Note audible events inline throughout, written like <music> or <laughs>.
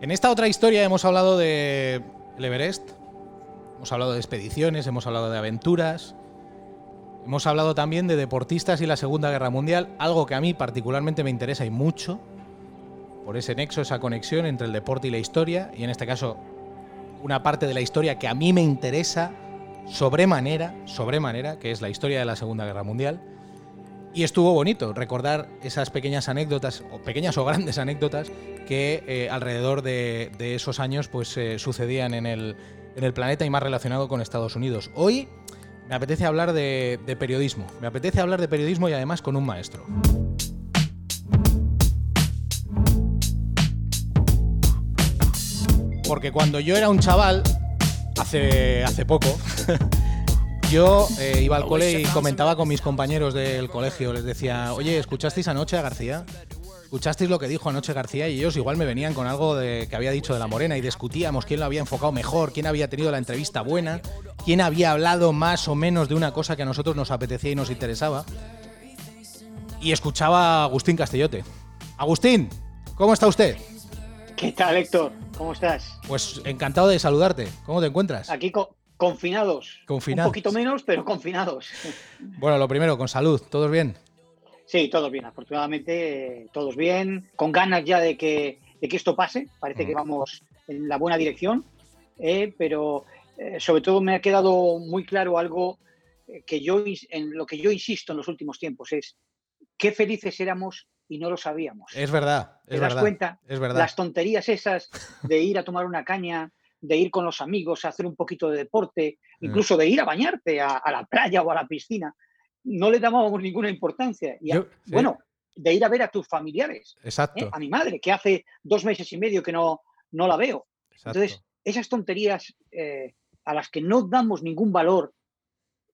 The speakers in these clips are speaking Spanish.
En esta otra historia hemos hablado de Everest, hemos hablado de expediciones, hemos hablado de aventuras, hemos hablado también de deportistas y la Segunda Guerra Mundial, algo que a mí particularmente me interesa y mucho, por ese nexo, esa conexión entre el deporte y la historia, y en este caso una parte de la historia que a mí me interesa sobremanera, sobremanera, que es la historia de la Segunda Guerra Mundial. Y estuvo bonito recordar esas pequeñas anécdotas, o pequeñas o grandes anécdotas, que eh, alrededor de, esos años pues, eh, sucedían en el, en el, planeta y más relacionado con Estados Unidos. Hoy me apetece hablar de, de periodismo. Me apetece hablar de periodismo y además con un maestro. Porque cuando yo era un chaval, hace, hace poco, <laughs> yo eh, iba al cole y comentaba con mis compañeros del colegio, les decía, oye, ¿escuchasteis anoche a García? ¿Escuchasteis lo que dijo anoche García? Y ellos igual me venían con algo de, que había dicho de la Morena y discutíamos quién lo había enfocado mejor, quién había tenido la entrevista buena, quién había hablado más o menos de una cosa que a nosotros nos apetecía y nos interesaba. Y escuchaba a Agustín Castellote. Agustín, ¿cómo está usted? ¿Qué tal, Héctor? ¿Cómo estás? Pues encantado de saludarte. ¿Cómo te encuentras? Aquí confinados. Confinados. Un poquito menos, pero confinados. Bueno, lo primero, con salud. ¿Todos bien? Sí, todos bien. Afortunadamente, todos bien. Con ganas ya de que, que esto pase. Parece que vamos en la buena dirección. Eh, pero eh, sobre todo me ha quedado muy claro algo eh, que yo, en lo que yo insisto en los últimos tiempos, es qué felices éramos y no lo sabíamos. Es verdad. Es ¿Te das cuenta? Es verdad. Las tonterías esas de ir a tomar una caña, de ir con los amigos a hacer un poquito de deporte, mm. incluso de ir a bañarte a, la playa o a la piscina, no le dábamos ninguna importancia. Y Bueno, de ir a ver a tus familiares. ¿eh? Exacto. A mi madre, que hace dos meses y medio que no, no la veo. Entonces, esas tonterías eh, a las que no damos ningún valor,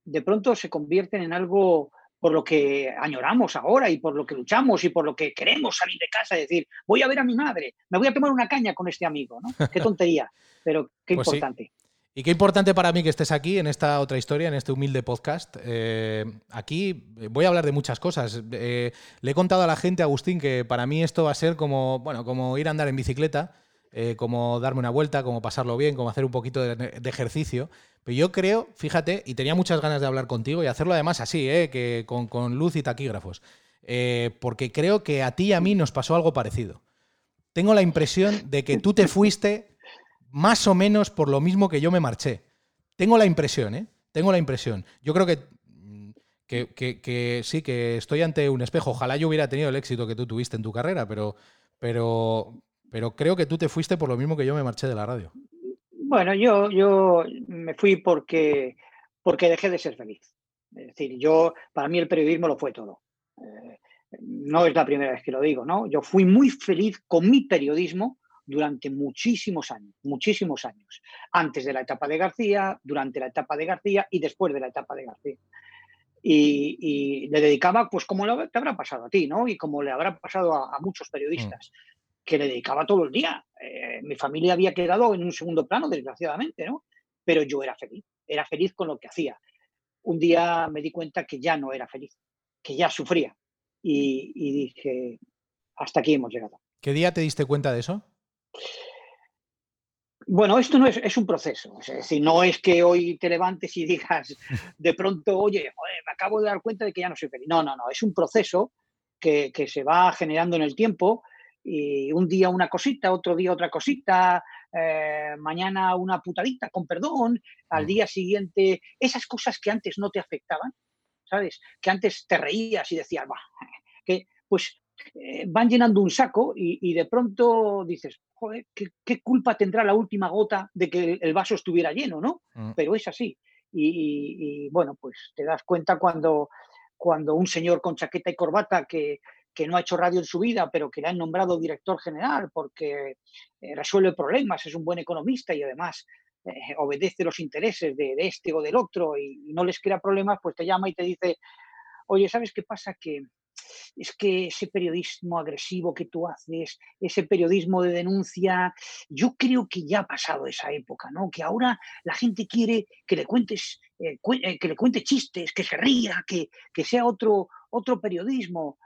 de pronto se convierten en algo por lo que añoramos ahora y por lo que luchamos y por lo que queremos salir de casa y decir, voy a ver a mi madre, me voy a tomar una caña con este amigo, ¿no? Qué <laughs> tontería, pero qué pues importante. Y qué importante para mí que estés aquí en esta otra historia, en este humilde podcast. Eh, aquí voy a hablar de muchas cosas. Eh, le he contado a la gente, Agustín, que para mí esto va a ser como, bueno, como ir a andar en bicicleta, eh, como darme una vuelta, como pasarlo bien, como hacer un poquito de ejercicio. Pero yo creo, fíjate, y tenía muchas ganas de hablar contigo y hacerlo además así, ¿eh? que con, luz y taquígrafos, eh, porque creo que a ti y a mí nos pasó algo parecido. Tengo la impresión de que tú te fuiste más o menos por lo mismo que yo me marché. Tengo la impresión, ¿eh? Tengo la impresión. Yo creo que, que, sí, que estoy ante un espejo. Ojalá yo hubiera tenido el éxito que tú tuviste en tu carrera, pero, pero, pero creo que tú te fuiste por lo mismo que yo me marché de la radio. Bueno, yo, yo me fui porque, porque dejé de ser feliz. Es decir, yo, para mí el periodismo lo fue todo. Eh, no es la primera vez que lo digo, ¿no? Yo fui muy feliz con mi periodismo durante muchísimos años, muchísimos años. Antes de la etapa de García, durante la etapa de García y después de la etapa de García. Y, le dedicaba, pues como te habrá pasado a ti, ¿no? Y como le habrá pasado a, muchos periodistas. Mm que le dedicaba todo el día. Eh, mi familia había quedado en un segundo plano, desgraciadamente, ¿no? Pero yo era feliz, era feliz con lo que hacía. Un día me di cuenta que ya no era feliz, que ya sufría. Y, dije, hasta aquí hemos llegado. ¿Qué día te diste cuenta de eso? Bueno, esto no es, es, un proceso. Es decir, no es que hoy te levantes y digas <laughs> de pronto, oye, me acabo de dar cuenta de que ya no soy feliz. No, no, no. Es un proceso que, que se va generando en el tiempo y un día una cosita, otro día otra cosita, eh, mañana una putadita, con perdón, al mm. día siguiente, esas cosas que antes no te afectaban, ¿sabes? Que antes te reías y decías, va, que pues eh, van llenando un saco y, de pronto dices, joder, ¿qué, culpa tendrá la última gota de que el vaso estuviera lleno, ¿no? Mm. Pero es así. Y, y, bueno, pues te das cuenta cuando, cuando un señor con chaqueta y corbata que, que no ha hecho radio en su vida, pero que le han nombrado director general porque eh, resuelve problemas, es un buen economista y además eh, obedece los intereses de, este o del otro y, no les crea problemas, pues te llama y te dice, oye, ¿sabes qué pasa? Que es que ese periodismo agresivo que tú haces, ese periodismo de denuncia, yo creo que ya ha pasado esa época, ¿no? Que ahora la gente quiere que le cuentes, eh, que le cuente chistes, que se ría, que, que sea otro, otro periodismo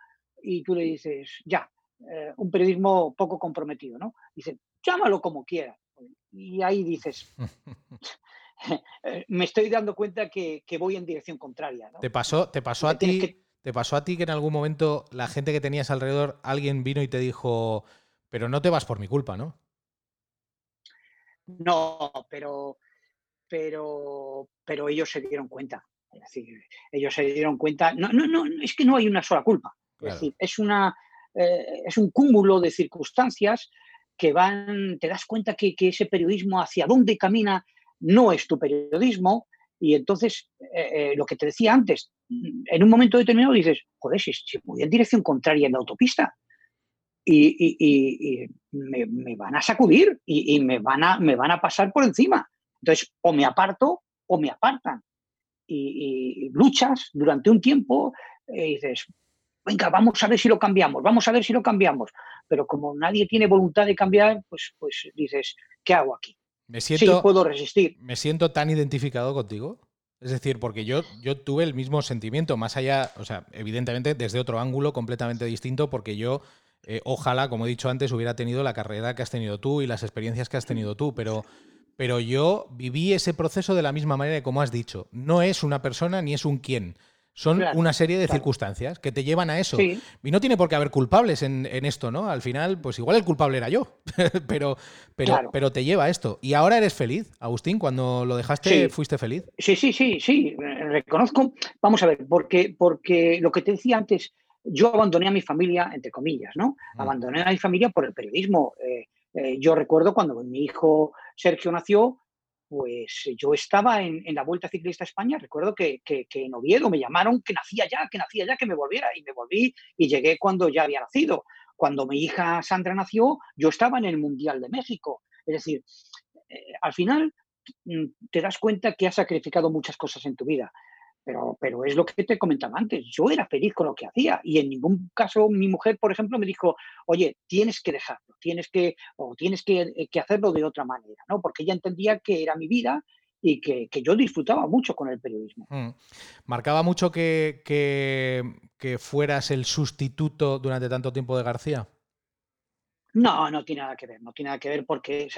y tú le dices, ya, eh, un periodismo poco comprometido, ¿no? Dice, llámalo como quieras. Y ahí dices, <laughs> me estoy dando cuenta que, voy en dirección contraria. ¿Te pasó, te pasó a ti? ¿Te pasó a ti que en algún momento la gente que tenías alrededor, alguien vino y te dijo, pero no te vas por mi culpa, ¿no? No, pero, pero, pero ellos se dieron cuenta. Es decir, ellos se dieron cuenta. No, no, no, es que no hay una sola culpa. Es decir, es una, eh, es un cúmulo de circunstancias que van, te das cuenta que, ese periodismo hacia dónde camina no es tu periodismo y entonces eh, eh, lo que te decía antes, en un momento determinado dices, joder, si, voy en dirección contraria en la autopista y, me, van a sacudir y, me, van a, me van a pasar por encima. Entonces, o me aparto o me apartan. Y, luchas durante un tiempo y dices, venga, vamos a ver si lo cambiamos, vamos a ver si lo cambiamos. Pero como nadie tiene voluntad de cambiar, pues, pues dices, ¿qué hago aquí? Me siento, sí, puedo resistir. Me siento tan identificado contigo. Es decir, porque yo, yo tuve el mismo sentimiento, más allá, o sea, evidentemente desde otro ángulo completamente distinto, porque yo, eh, ojalá, como he dicho antes, hubiera tenido la carrera que has tenido tú y las experiencias que has tenido tú, pero, pero yo viví ese proceso de la misma manera como has dicho. No es una persona ni es un quién. Son una serie de circunstancias que te llevan a eso. Y no tiene por qué haber culpables en, esto, ¿no? Al final, pues igual el culpable era yo, <laughs> pero, pero, pero te lleva a esto. Y ahora eres feliz, Agustín, cuando lo dejaste, ¿fuiste feliz? Sí, sí, sí, sí, reconozco. Vamos a ver, porque, porque lo que te decía antes, yo abandoné a mi familia, entre comillas, ¿no? Mm. Abandoné a mi familia por el periodismo. Eh, eh, yo recuerdo cuando mi hijo Sergio nació, pues eh, yo estaba en, la Vuelta Ciclista a España, recuerdo que, en Oviedo me llamaron que nacía ya, que nacía ya, que me volviera, y me volví y llegué cuando ya había nacido. Cuando mi hija Sandra nació, yo estaba en el Mundial de México. Es decir, eh, al final mm, te das cuenta que has sacrificado muchas cosas en tu vida. Pero, pero es lo que te comentaba antes, yo era feliz con lo que hacía y en ningún caso mi mujer, por ejemplo, me dijo, oye, tienes que dejarlo, tienes que, o tienes que, eh, hacerlo de otra manera, ¿no? Porque ella entendía que era mi vida y que, yo disfrutaba mucho con el periodismo. Mm. ¿Marcaba mucho que, que, fueras el sustituto durante tanto tiempo de García? No, no tiene nada que ver, no tiene nada que ver porque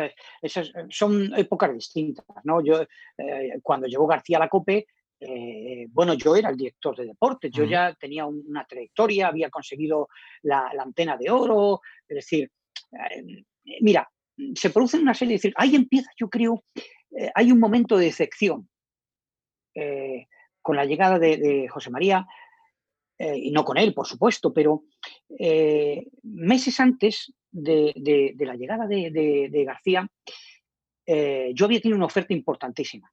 esas, son épocas distintas, ¿no? Yo, eh, cuando llegó García a la COPE, eh, bueno, yo era el director de deportes, yo ya tenía una trayectoria, había conseguido la, antena de oro, es decir, eh, mira, se produce una serie de decir, ahí empieza, yo creo, eh, hay un momento de decepción con la llegada de, José María, y no con él, por supuesto, pero meses antes de, la llegada de, García, yo había tenido una oferta importantísima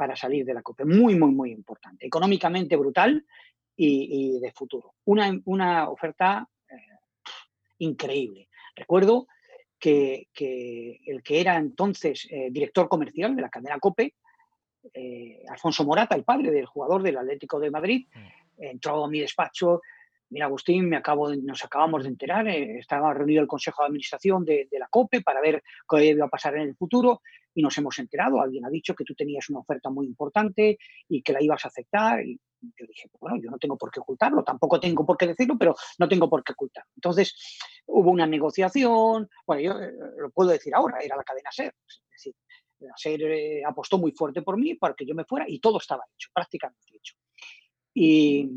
para salir de la COPE. Muy, muy, muy importante. Económicamente brutal y, de futuro. Una, una oferta eh, increíble. Recuerdo que, el que era entonces eh, director comercial de la cadena COPE, eh, Alfonso Morata, el padre del jugador del Atlético de Madrid, mm. entró a mi despacho Mira, Agustín, me acabo nos acabamos de enterar, eh, estaba reunido el Consejo de Administración de, la COPE para ver qué iba a pasar en el futuro y nos hemos enterado. Alguien ha dicho que tú tenías una oferta muy importante y que la ibas a aceptar. Y yo dije, bueno, yo no tengo por qué ocultarlo, tampoco tengo por qué decirlo, pero no tengo por qué ocultarlo. Entonces hubo una negociación, bueno, yo eh, lo puedo decir ahora, era la cadena SER. Es decir, la SER eh, apostó muy fuerte por mí para que yo me fuera y todo estaba hecho, prácticamente hecho. Y,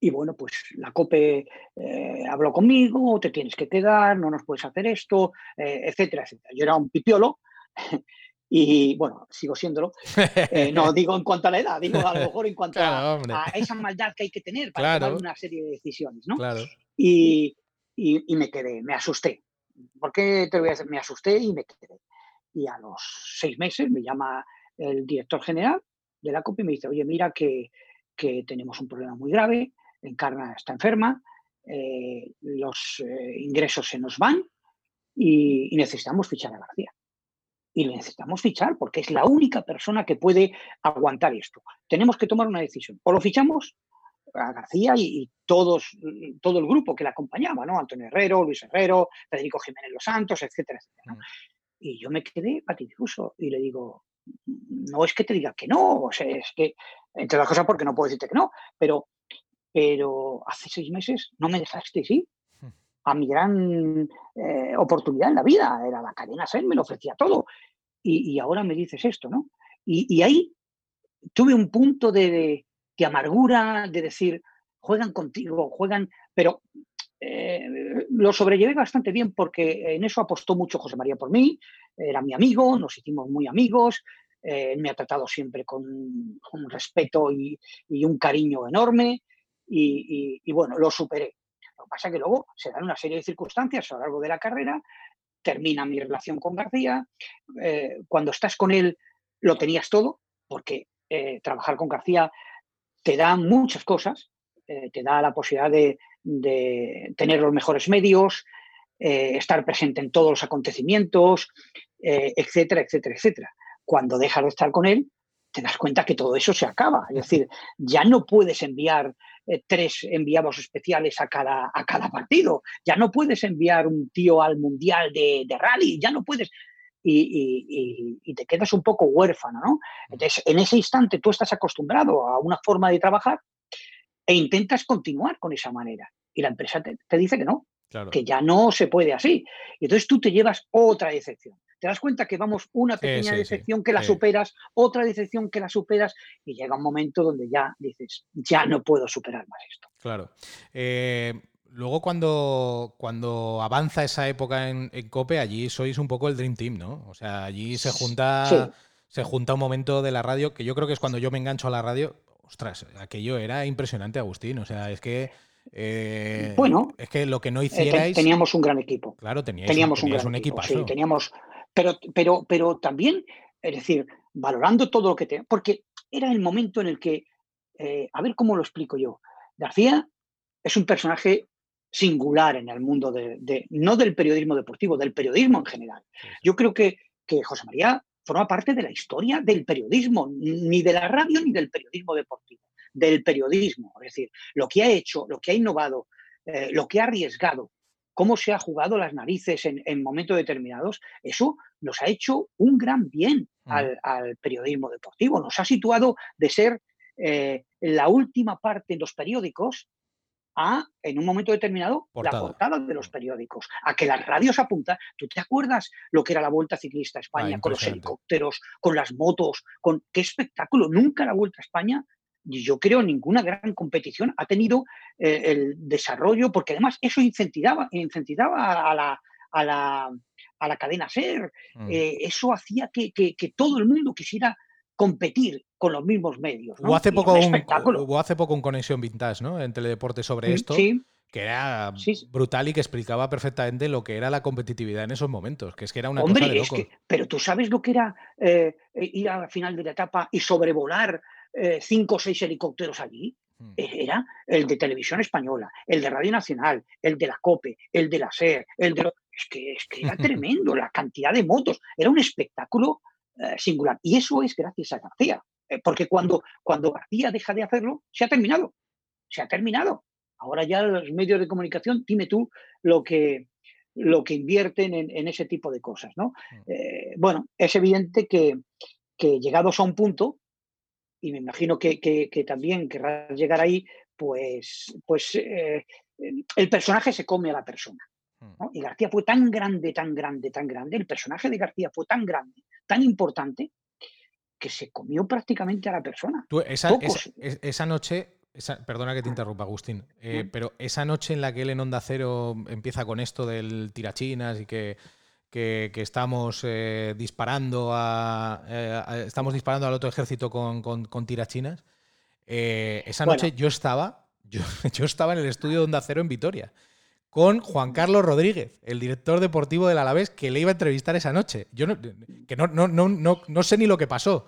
y bueno, pues la COPE eh, habló conmigo, te tienes que quedar, no nos puedes hacer esto, eh, etcétera, etcétera. Yo era un pipiolo <laughs> y bueno, sigo siéndolo. Eh, no <laughs> digo en cuanto a la edad, digo a lo mejor en cuanto a, esa maldad que hay que tener para tomar una serie de decisiones, ¿no? Y, y, me quedé, me asusté. ¿Por qué te voy a decir? Me asusté y me quedé. Y a los seis meses me llama el director general de la COPE y me dice, oye, mira que, que tenemos un problema muy grave, Encarna está enferma, eh, los eh, ingresos se nos van y, necesitamos fichar a García. Y necesitamos fichar porque es la única persona que puede aguantar esto. Tenemos que tomar una decisión. O lo fichamos a García y, todos, todo el grupo que le acompañaba, ¿no? Antonio Herrero, Luis Herrero, Federico Jiménez Los Santos, etcétera, etcétera. Mm. Y yo me quedé patidifuso y le digo, no es que te diga que no, o sea, es que, entre las cosas porque no puedo decirte que no, pero pero hace seis meses no me dejaste, ¿sí? a mi gran eh, oportunidad en la vida. Era la cadena SER, me lo ofrecía todo. Y, ahora me dices esto, ¿no? Y, ahí tuve un punto de, amargura, de decir, juegan contigo, juegan, pero eh, lo sobrellevé bastante bien porque en eso apostó mucho José María por mí, era mi amigo, nos hicimos muy amigos, eh, me ha tratado siempre con, un respeto y, un cariño enorme y, bueno, lo superé. Lo que pasa es que luego se dan una serie de circunstancias a lo largo de la carrera, termina mi relación con García, eh, cuando estás con él lo tenías todo, porque eh, trabajar con García te da muchas cosas, te da la posibilidad de, de, tener los mejores medios, estar presente en todos los acontecimientos, etcétera, etcétera, etcétera cuando dejas de estar con él, te das cuenta que todo eso se acaba. Es decir, ya no puedes enviar eh, tres enviados especiales a cada, a cada partido, ya no puedes enviar un tío al mundial de, rally, ya no puedes. Y, te quedas un poco huérfano, ¿no? Entonces, en ese instante tú estás acostumbrado a una forma de trabajar e intentas continuar con esa manera. Y la empresa te, dice que no, que ya no se puede así. Y entonces tú te llevas otra decepción te das cuenta que vamos una pequeña decepción que la superas, otra decepción que la superas y llega un momento donde ya dices, ya no puedo superar más esto. Claro. Eh, luego cuando, cuando avanza esa época en, COPE, allí sois un poco el Dream Team, ¿no? O sea, allí se junta, se junta un momento de la radio, que yo creo que es cuando yo me engancho a la radio. Ostras, aquello era impresionante, Agustín. O sea, es que eh, bueno, es que lo que no eh, hicierais. teníamos un gran equipo. Claro, teníamos un gran equipo. Sí, teníamos, pero, pero, pero también, es decir, valorando todo lo que te... Porque era el momento en el que, eh, a ver cómo lo explico yo, García es un personaje singular en el mundo de, no del periodismo deportivo, del periodismo en general. Yo creo que, que José María forma parte de la historia del periodismo, ni de la radio ni del periodismo deportivo, del periodismo. Es decir, lo que ha hecho, lo que ha innovado, eh, lo que ha arriesgado, cómo se ha jugado las narices en, momentos determinados, eso nos ha hecho un gran bien mm. al, periodismo deportivo. Nos ha situado de ser eh, la última parte en los periódicos a, en un momento determinado, la portada de los periódicos, a que las radios apuntan. ¿Tú te acuerdas lo que era la Vuelta Ciclista a España con los helicópteros, con las motos, con qué espectáculo? Nunca la Vuelta a España yo creo ninguna gran competición ha tenido eh, el desarrollo, porque además eso incentivaba, incentivaba a la, a la, a la cadena SER, mm. eh, eso hacía que, todo el mundo quisiera competir con los mismos medios. Hubo, hace poco un, hubo hace poco un conexión vintage ¿no? en Teledeporte sobre esto. Que era brutal y que explicaba perfectamente lo que era la competitividad en esos momentos, que es que era una cosa de loco. pero tú sabes lo que era eh, ir a la final de la etapa y sobrevolar eh, cinco o seis helicópteros allí. Hmm. E-, era el de Televisión Española, el de Radio Nacional, el de la COPE, el de la SER, el de... Es que, es que era <laughs> tremendo la cantidad de motos. Era un espectáculo eh, singular. Y eso es gracias a García. Eh, porque cuando, cuando García deja de hacerlo, se ha terminado. Se ha terminado. Ahora ya los medios de comunicación, dime tú lo que, lo que invierten en, ese tipo de cosas. ¿no? Hmm. bueno, es evidente que, que llegados a un punto, y me imagino que, también querrás llegar ahí, pues, pues eh, el personaje se come a la persona. Mm. Y García fue tan grande, tan grande, tan grande, el personaje de García fue tan grande, tan importante, que se comió prácticamente a la persona. esa, noche, perdona que te interrumpa, Agustín, eh, pero esa noche en la que él en Onda Cero empieza con esto del tirachinas y que que, estamos eh, disparando eh, a, estamos disparando al otro ejército con, con, tirachinas. Eh, esa noche yo estaba, yo, <laughs> yo, estaba en el estudio de Onda Cero en Vitoria con Juan Carlos Rodríguez, el director deportivo del Alavés, que le iba a entrevistar esa noche. Yo no, que no, no, no, no, sé ni lo que pasó,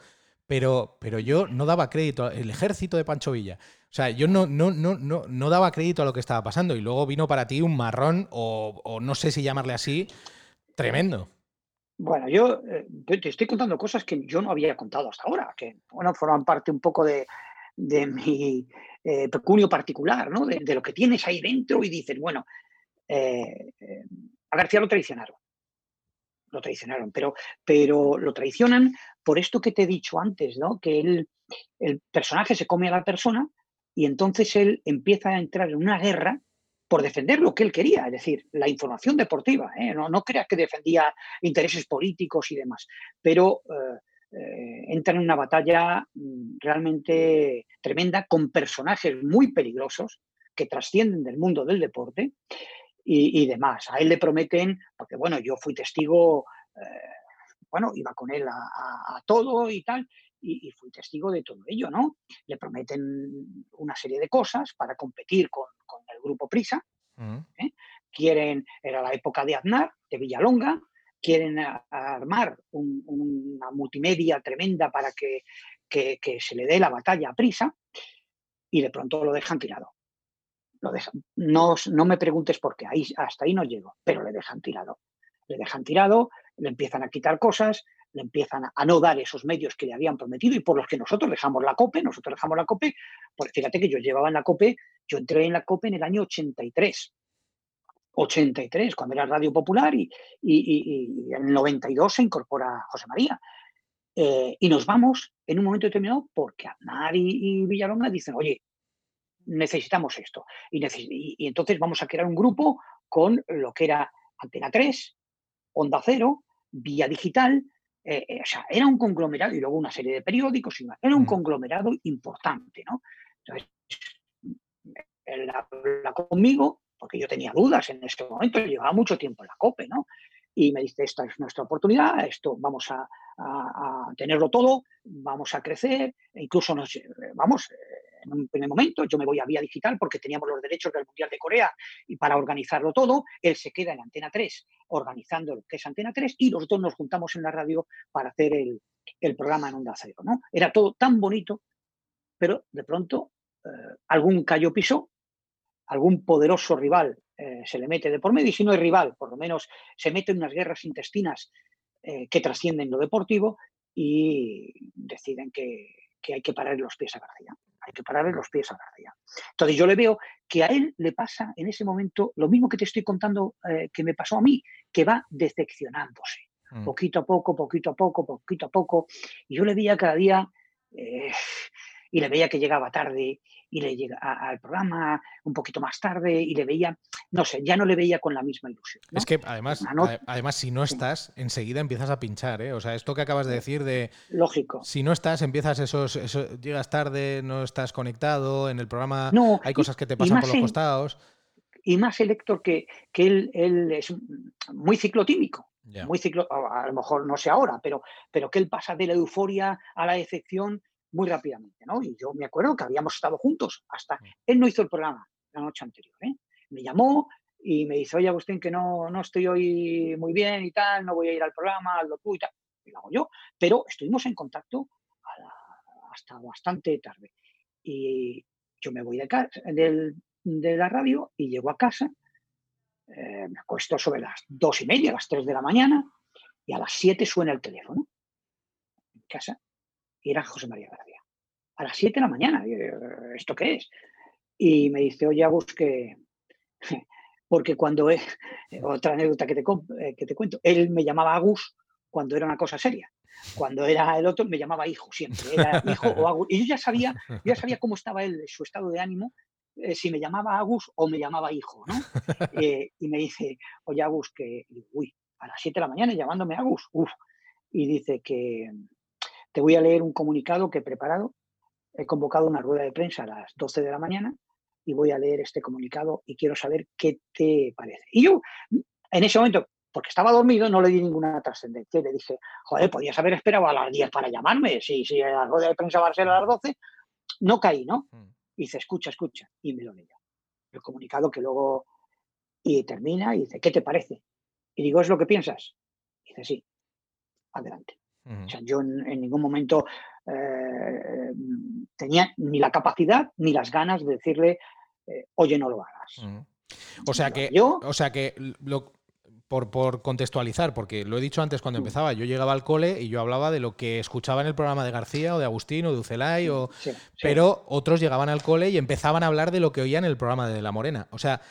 pero, pero yo no daba crédito al ejército de Pancho Villa. O sea, yo no, no, no, no, no daba crédito a lo que estaba pasando. Y luego vino para ti un marrón, o, o no sé si llamarle así, Tremendo. Bueno, yo eh, te estoy contando cosas que yo no había contado hasta ahora, que bueno, forman parte un poco de, mi eh, pecunio particular, ¿no? De, lo que tienes ahí dentro y dices, bueno, eh, a García lo traicionaron. Lo traicionaron, pero, pero lo traicionan por esto que te he dicho antes, ¿no? Que él, el personaje se come a la persona y entonces él empieza a entrar en una guerra por defender lo que él quería, es decir, la información deportiva. ¿eh? No, no creas que defendía intereses políticos y demás, pero eh, eh, entra en una batalla mm, realmente tremenda con personajes muy peligrosos que trascienden del mundo del deporte y, demás. A él le prometen, porque bueno, yo fui testigo, bueno, iba con él a, todo y tal, y, fui testigo de todo ello, ¿no? Le prometen una serie de cosas para competir con, el grupo Prisa. ¿eh? Quieren, era la época de Aznar, de Villalonga, quieren armar una multimedia tremenda para que, se le dé la batalla a Prisa y de pronto lo dejan tirado. Lo dejan. No, no me preguntes por qué, ahí, hasta ahí no llego, pero le dejan tirado. Le dejan tirado, le empiezan a quitar cosas, le empiezan a no dar esos medios que le habían prometido y por los que nosotros dejamos la COPE, nosotros dejamos la COPE, pues fíjate que yo llevaba en la COPE, yo entré en la COPE en el año 83. 83, cuando era Radio Popular, y, en el 92 se incorpora José María. Eh, y nos vamos en un momento determinado porque Aznar y, Villalonga dicen, oye, necesitamos esto. Y, y, entonces vamos a crear un grupo con lo que era Antena 3, Onda Cero, Vía Digital, eh, eh, o sea, era un conglomerado y luego una serie de periódicos, y era un conglomerado importante, ¿no? Entonces, él habla conmigo, porque yo tenía dudas en ese momento, llevaba mucho tiempo en la COPE, ¿no? Y me dice, esta es nuestra oportunidad, esto vamos a, tenerlo todo, vamos a crecer, e incluso nos, vamos, en un primer momento, yo me voy a Vía Digital porque teníamos los derechos del Mundial de Corea y para organizarlo todo, él se queda en Antena 3 organizando lo que es Antena 3 y los dos nos juntamos en la radio para hacer el, programa en Onda Cero. ¿no? Era todo tan bonito, pero de pronto eh, algún callo pisó, algún poderoso rival eh, se le mete de por medio y si no es rival, por lo menos se mete en unas guerras intestinas eh, que trascienden lo deportivo y deciden que, que hay que parar los pies a García hay que pararle los pies a García. Entonces yo le veo que a él le pasa en ese momento lo mismo que te estoy contando eh, que me pasó a mí, que va decepcionándose. Mm. Poquito a poco, poquito a poco, poquito a poco. Y yo le veía cada día eh, y le veía que llegaba tarde y le llega al programa un poquito más tarde y le veía, no sé, ya no le veía con la misma ilusión. Es que además, además si no estás, enseguida empiezas a pinchar, ¿eh? O sea, esto que acabas de decir de... Lógico. Si no estás, empiezas esos, llegas tarde, no estás conectado, en el programa no, hay cosas que te pasan por los costados. Y más el Héctor que, que él, él es muy ciclotímico. Muy ciclo, a lo mejor no sé ahora, pero, pero que él pasa de la euforia a la decepción muy rápidamente, ¿no? Y yo me acuerdo que habíamos estado juntos hasta... Mm. Él no hizo el programa la noche anterior, ¿eh? Me llamó y me dice, oye Agustín, que no, no estoy hoy muy bien y tal, no voy a ir al programa, hazlo tú y tal. Y lo hago yo. Pero estuvimos en contacto hasta bastante tarde. Y yo me voy de, del, de la radio y llego a casa, eh, me acuesto sobre las dos y media, las tres de la mañana, y a las siete suena el teléfono en casa y era José María García. A las 7 de la mañana, ¿esto qué es? Y me dice, oye, Agus, que... <laughs> Porque cuando... Es, otra anécdota que te, eh, que te cuento, él me llamaba Agus cuando era una cosa seria. Cuando era el otro, me llamaba hijo siempre. Era hijo o Agus. Y yo ya sabía, ya sabía cómo estaba él, su estado de ánimo, eh, si me llamaba Agus o me llamaba hijo, ¿no? <laughs> Eh, y me dice, oye, Agus, que, uy, a las 7 de la mañana llamándome Agus, uff. Y dice que, te voy a leer un comunicado que he preparado. He convocado una rueda de prensa a las 12 de la mañana y voy a leer este comunicado y quiero saber qué te parece. Y yo, en ese momento, porque estaba dormido, no le di ninguna trascendencia. Le dije, joder, podías haber esperado a las 10 para llamarme. Si, si la rueda de prensa va a ser a las 12, no caí, ¿no? Mm. Y dice, escucha, escucha. Y me lo leyó. El comunicado que luego. Y termina y dice, ¿qué te parece? Y digo, ¿es lo que piensas? Y dice, sí. Adelante. O sea, yo en, ningún momento eh, tenía ni la capacidad ni las ganas de decirle, eh, oye, no lo hagas. O sea que, o sea que por, por, contextualizar, porque lo he dicho antes cuando empezaba, yo llegaba al cole y yo hablaba de lo que escuchaba en el programa de García o de Agustín o de Ucelay, o, pero otros llegaban al cole y empezaban a hablar de lo que oían en el programa de La Morena. O sea,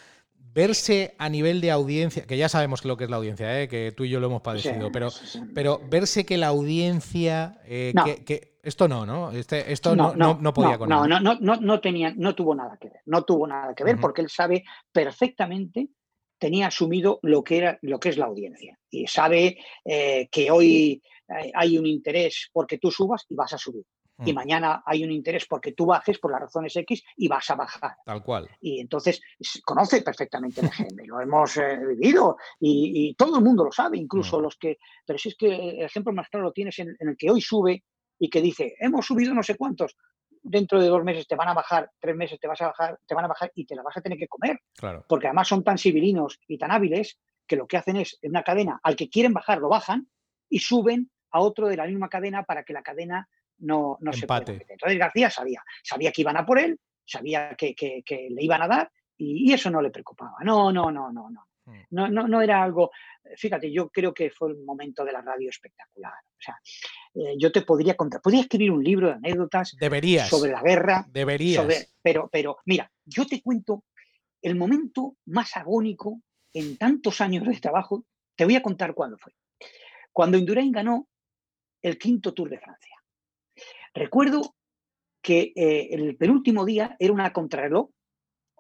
verse a nivel de audiencia, que ya sabemos lo que es la audiencia, ¿eh? que tú y yo lo hemos padecido, pero, pero verse que la audiencia, eh, que, esto no, ¿no? Este, esto no, no, podía con no, No, no, no, no, tenía, no tuvo nada que ver. No tuvo nada que ver porque él sabe perfectamente, tenía asumido lo que, era, lo que es la audiencia. Y sabe eh, que hoy eh, hay un interés porque tú subas y vas a subir y mm. mañana hay un interés porque tú bajes por las razones X y vas a bajar. Tal cual. Y entonces conoce perfectamente el ejemplo, lo hemos eh, vivido y, todo el mundo lo sabe, incluso mm. los que... Pero si es que el ejemplo más claro lo tienes en, el que hoy sube y que dice, hemos subido no sé cuántos, dentro de dos meses te van a bajar, tres meses te vas a bajar, te van a bajar y te la vas a tener que comer. Claro. Porque además son tan civilinos y tan hábiles que lo que hacen es, en una cadena, al que quieren bajar, lo bajan y suben a otro de la misma cadena para que la cadena no, no se puede Entonces García sabía, sabía que iban a por él, sabía que, le iban a dar y, eso no le preocupaba. No, no, no, no, no. Mm. No, no, no era algo, fíjate, yo creo que fue un momento de la radio espectacular. O sea, eh, yo te podría contar, podría escribir un libro de anécdotas Deberías. sobre la guerra. Deberías. pero, pero, mira, yo te cuento el momento más agónico en tantos años de trabajo. Te voy a contar cuándo fue. Cuando Indurain ganó el quinto Tour de Francia. Recuerdo que eh, el penúltimo día era una contrarreloj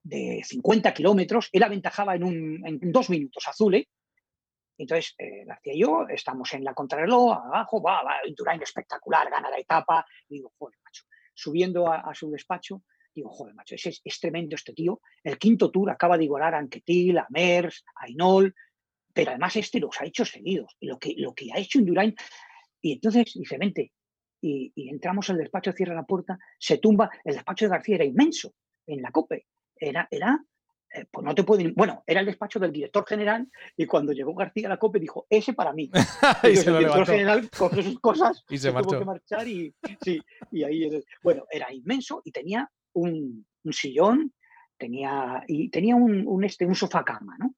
de 50 kilómetros, él aventajaba en, un, dos minutos azul. Entonces, eh, García y yo estamos en la contrarreloj, abajo, va, va, Indurain espectacular, gana la etapa. Y digo, joder, macho, subiendo a, su despacho, digo, joder, macho, es, es, tremendo este tío. El quinto tour acaba de igualar a Anquetil, a Mers, a Inol, pero además este los ha hecho seguidos. Y lo que, lo que ha hecho Indurain. Y entonces dice, vente, y, entramos al despacho, cierra la puerta, se tumba. El despacho de García era inmenso en la COPE. Era, era eh, pues no te pueden. Bueno, era el despacho del director general y cuando llegó García a la COPE dijo, ese para mí. <laughs> y el director general cogió sus cosas <laughs> y se, tuvo que marchar y, sí, y ahí. Bueno, era inmenso y tenía un, un sillón, tenía, y tenía un, un, este, un sofá cama, ¿no?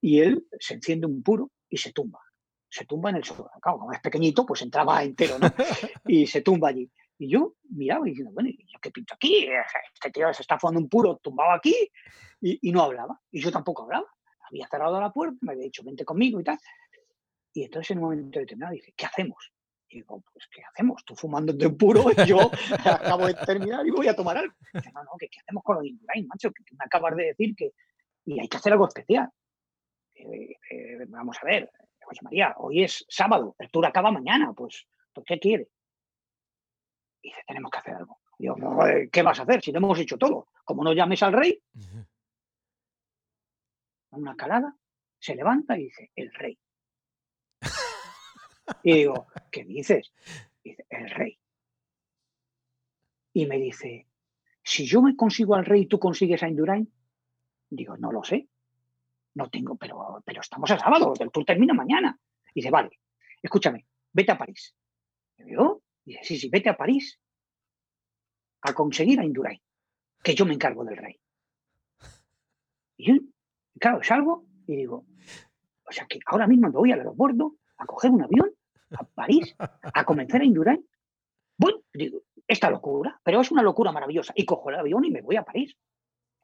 Y él se enciende un puro y se tumba se tumba en el suelo. Claro, como es pequeñito, pues entraba entero, ¿no? <laughs> Y se tumba allí. Y yo miraba y diciendo, bueno, ¿yo qué pinto aquí? Este tío se está fumando un puro tumbado aquí y, no hablaba. Y yo tampoco hablaba. Había cerrado la puerta, me había dicho, vente conmigo y tal. Y entonces en un momento determinado dije, ¿qué hacemos? Y digo, pues, ¿qué hacemos? Tú fumando un puro y <laughs> yo acabo de terminar y voy a tomar algo. dice, no, no, ¿qué, hacemos con lo de Indurain, macho? Que, me acabas de decir que y hay que hacer algo especial. Eh, eh, vamos a ver, Oye, María, hoy es sábado, el tour acaba mañana, pues, ¿por qué quiere? Y dice, tenemos que hacer algo. Digo, ¿qué vas a hacer si no hemos hecho todo? Como no llames al rey, una calada, se levanta y dice, el rey. Y digo, ¿qué dices? dice, el rey. Y me dice, si yo me consigo al rey, ¿tú consigues a Indurain? Digo, no lo sé no tengo, pero, pero estamos a sábado, el tour termina mañana. Y dice, vale, escúchame, vete a París. Y yo, dice, sí, sí, vete a París a conseguir a Indurain, que yo me encargo del rey. Y yo, claro, salgo y digo, o sea que ahora mismo me voy al aeropuerto a coger un avión a París, a comenzar a Indurain. Bueno, digo, esta locura, pero es una locura maravillosa. Y cojo el avión y me voy a París.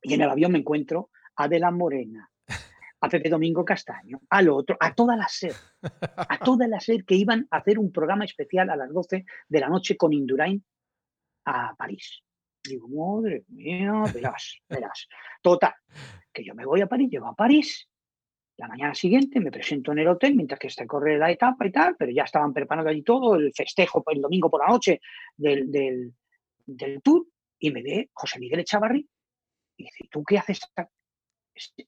Y en el avión me encuentro a De Morena, a Pepe Domingo Castaño, al otro, a toda la SER, a toda la SER que iban a hacer un programa especial a las 12 de la noche con Indurain a París. Digo, madre mía, verás, verás. Total, que yo me voy a París, llego a París, la mañana siguiente me presento en el hotel mientras que se corre la etapa y tal, pero ya estaban preparando allí todo, el festejo el domingo por la noche del, del, tour, y me ve José Miguel Echavarri y dice, ¿tú qué haces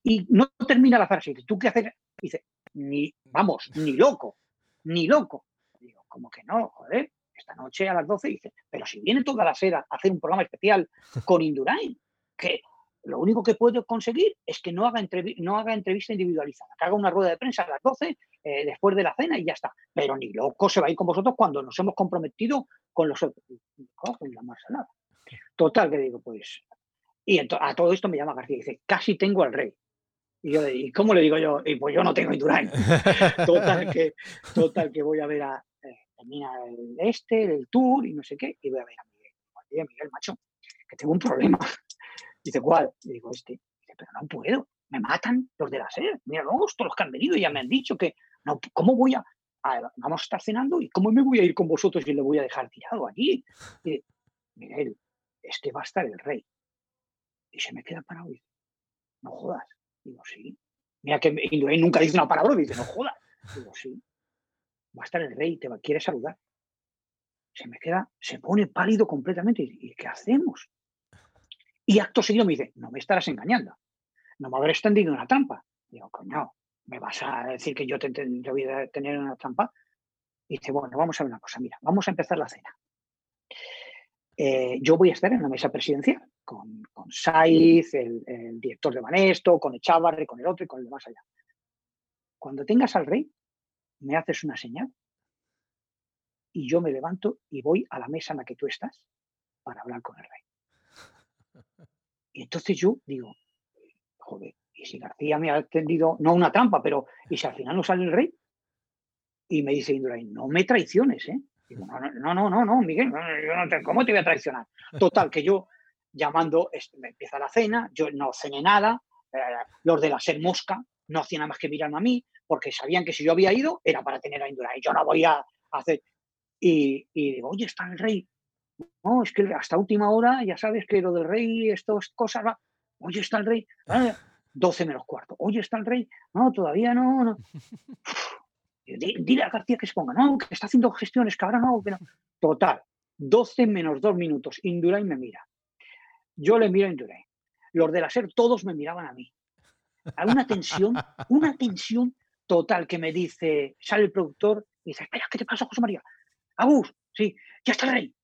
y no termina la frase. ¿Tú qué haces? Dice, ni, vamos, ni loco, ni loco. Digo, como que no, joder, esta noche a las 12 dice, pero si viene toda la sera a hacer un programa especial con Indurain, que lo único que puedo conseguir es que no haga, no haga entrevista individualizada, que haga una rueda de prensa a las 12 eh, después de la cena y ya está. Pero ni loco se va a ir con vosotros cuando nos hemos comprometido con los otros. la Total, que digo, pues y a todo esto me llama García y dice, casi tengo al rey. Y yo, ¿y cómo le digo yo? Y pues yo no tengo Indurain. <laughs> total, que, total, que voy a ver a, eh, termina el este, el tour y no sé qué, y voy a ver a Miguel. Miguel, Miguel, macho, que tengo un problema. <laughs> Dice, ¿cuál? Y digo, este. Dice, pero no puedo, me matan los de la SER. Mira, todos los que han venido ya me han dicho que, no, ¿cómo voy a, vamos a estar cenando y ¿cómo me voy a ir con vosotros y le voy a dejar tirado allí? Miguel, es que va a estar el rey. Y se me queda parado y no jodas. Digo, sí. Mira que Indurain nunca dice una palabra y dice, no jodas. Digo, sí. Va a estar el rey, te quiere saludar. Se me queda, se pone pálido completamente. ¿Y qué hacemos? Y acto seguido me dice, no me estarás engañando. No me habrás tendido una trampa. Digo, coño, ¿me vas a decir que yo te, voy a tener una trampa? Y dice, bueno, vamos a ver una cosa, mira, vamos a empezar la cena. Eh, yo voy a estar en la mesa presidencial con, con Saiz, el, director de Banesto, con Echavarri, con el otro y con el de más allá. Cuando tengas al rey, me haces una señal y yo me levanto y voy a la mesa en la que tú estás para hablar con el rey. Y entonces yo digo, joder, y si García me ha tendido, no una trampa, pero ¿y si al final no sale el rey? Y me dice Indurain, no me traiciones, ¿eh? Digo, no, no, no, no, Miguel, ¿cómo te voy a traicionar? Total, que yo llamando, me empieza la cena, yo no cené nada, eh, los de la ser mosca no hacían nada más que mirarme a mí, porque sabían que si yo había ido era para tener a Indurain, yo no voy a hacer... Y, y digo, oye, está el rey. No, es que hasta última hora ya sabes que lo del rey, estas cosas, va. oye, está el rey. 12 menos cuarto. Oye, está el rey. No, todavía no. no. <laughs> Dile a García que se ponga. No, que está haciendo gestiones, que ahora no. Total, 12 menos 2 minutos. Indurain me mira. Yo le miro a Indurain. Los de la SER todos me miraban a mí. Hay una tensión, una tensión total que me dice, sale el productor y dice, espera, ¿qué te pasa, José María? Agus, sí, ya está el rey.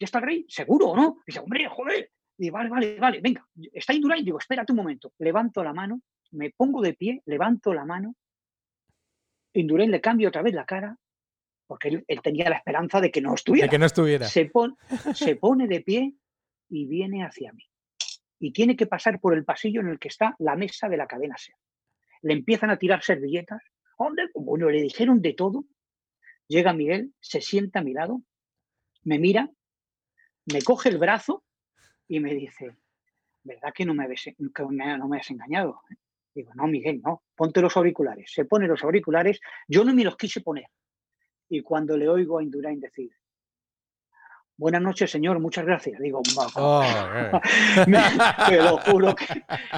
¿Ya está el rey? ¿Seguro o no? Y dice, hombre, joder, y vale, vale, vale, venga, está Indurain, digo, espérate un momento, levanto la mano, me pongo de pie, levanto la mano, Indurain le cambio otra vez la cara, porque él, tenía la esperanza de que no estuviera. De que no estuviera. Se, se pone de pie y viene hacia mí. Y tiene que pasar por el pasillo en el que está la mesa de la cadena SER. Le empiezan a tirar servilletas. ¿Dónde? Bueno, le dijeron de todo. Llega Miguel, se sienta a mi lado, me mira, me coge el brazo y me dice, ¿verdad que no me, no me has engañado? Digo, no, Miguel, no, ponte los auriculares. Se pone los auriculares, yo no me los quise poner. Y cuando le oigo a Indurain decir, Buenas noches, señor, muchas gracias. Digo, <laughs> oh, te lo juro que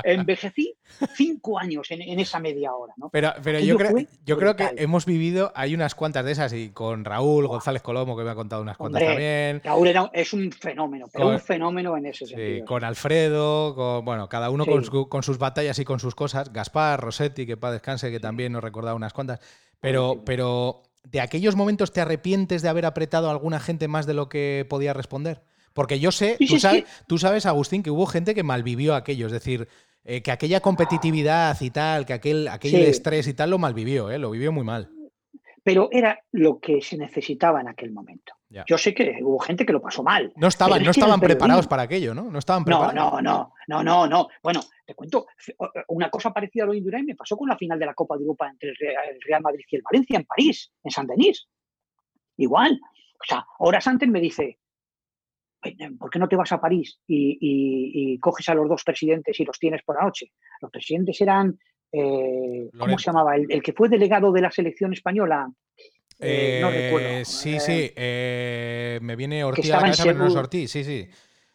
envejecí cinco años en, esa media hora. ¿no? Pero, pero yo, creo, yo creo que hemos vivido, hay unas cuantas de esas, y con Raúl González Colomo, que me ha contado unas cuantas también. Raúl es un fenómeno, pero un fenómeno en ese sentido. Sí, con Alfredo, con, bueno, cada uno con, sus batallas y con sus cosas. Gaspar, Rossetti, que para descanse, que también nos recordaba unas cuantas. Pero, pero ¿de aquellos momentos te arrepientes de haber apretado a alguna gente más de lo que podía responder? Porque yo sé, tú, sabes, Agustín, que hubo gente que malvivió aquello, es decir, eh, que aquella competitividad y tal, que aquel, aquel estrés y tal lo malvivió, ¿eh? lo vivió muy mal pero era lo que se necesitaba en aquel momento. Yo sé que hubo gente que lo pasó mal. No estaban, no estaban preparados para aquello, ¿no? No estaban preparados. No, no, no, no, no, Bueno, te cuento, una cosa parecida a lo de Indurain me pasó con la final de la Copa de Europa entre el Real Madrid y el Valencia en París, en Saint-Denis. Igual. O sea, horas antes me dice, ¿por qué no te vas a París y, y, coges a los dos presidentes y los tienes por la noche? Los presidentes eran eh, ¿cómo se llamaba? El, que fue delegado de la selección española. Eh, no recuerdo. Sí, sí, eh, me viene Ortiz a la cabeza, pero no es Ortiz, sí, sí.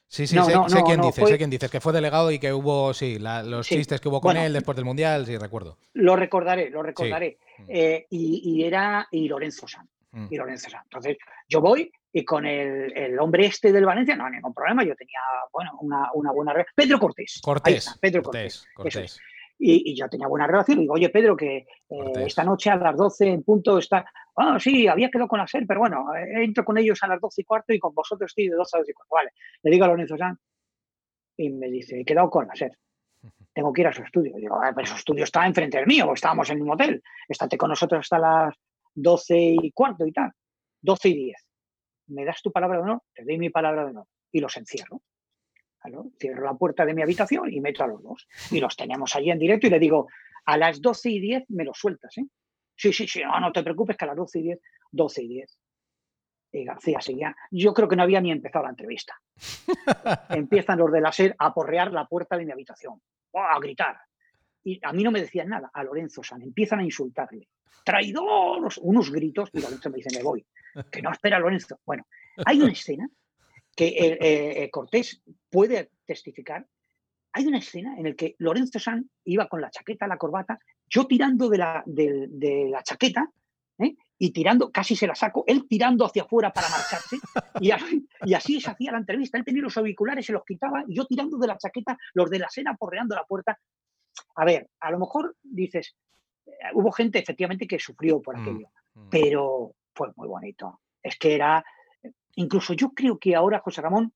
Sí, sí, sé, quién dice, sé quién dices, que fue delegado y que hubo, sí, los chistes que hubo con él después del Mundial, sí, recuerdo. Lo recordaré, lo recordaré. Mm. y, era y Lorenzo San. Mm. Y Lorenzo San. Entonces, yo voy y con el, hombre este del Valencia, no, ningún problema, yo tenía, bueno, una, una buena... Pedro Cortés. Cortés. Pedro Cortés. Cortés y, ya tenía buena relación. Y digo, oye, Pedro, que eh, esta noche a las 12 en punto está. Ah, sí, había quedado con la SER, pero bueno, eh, entro con ellos a las 12 y cuarto y con vosotros estoy de 12 a 12 y cuarto. Vale, le digo a Lorenzo San y me dice, he quedado con la SER. Tengo que ir a su estudio. digo, ah, pero su estudio está enfrente del mío, estábamos en un hotel. Estate con nosotros hasta las 12 y cuarto y tal. 12 y 10. ¿Me das tu palabra de honor? Te doy mi palabra de honor. Y los encierro. Cierro la puerta de mi habitación y meto a los dos. Y los tenemos allí en directo y le digo, a las 12 y 10 me los sueltas, ¿eh? Sí, sí, sí, no, no te preocupes que a las 12 y 10, 12 y 10. Y García seguía. Yo creo que no había ni empezado la entrevista. <laughs> Empiezan los de la SER a porrear la puerta de mi habitación, a gritar. y a mí no me decían nada, a Lorenzo San, empiezan a insultarle. Traidor, unos gritos, y Lorenzo me dice, me voy. Que no espera Lorenzo. Bueno, hay una escena que eh, eh, Cortés puede testificar. Hay una escena en la que Lorenzo San iba con la chaqueta, la corbata, yo tirando de la, de, la chaqueta, ¿eh? y tirando, casi se la saco, él tirando hacia afuera para marcharse, y, y, así se hacía la entrevista. Él tenía los auriculares, se los quitaba, y yo tirando de la chaqueta, los de la cena porreando la puerta. A ver, a lo mejor dices, hubo gente efectivamente que sufrió por mm, aquello, mm. pero fue muy bonito. Es que era, incluso yo creo que ahora José Ramón,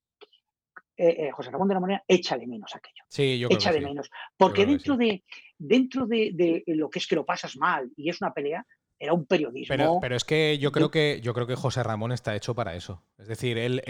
eh, eh, José Ramón de la Moneda echa de menos aquello. Sí, yo echa de menos. Porque dentro, de, dentro de, lo que es que lo pasas mal y es una pelea, era un periodismo. Pero, pero, es que yo creo que yo creo que José Ramón está hecho para eso. Es decir, él,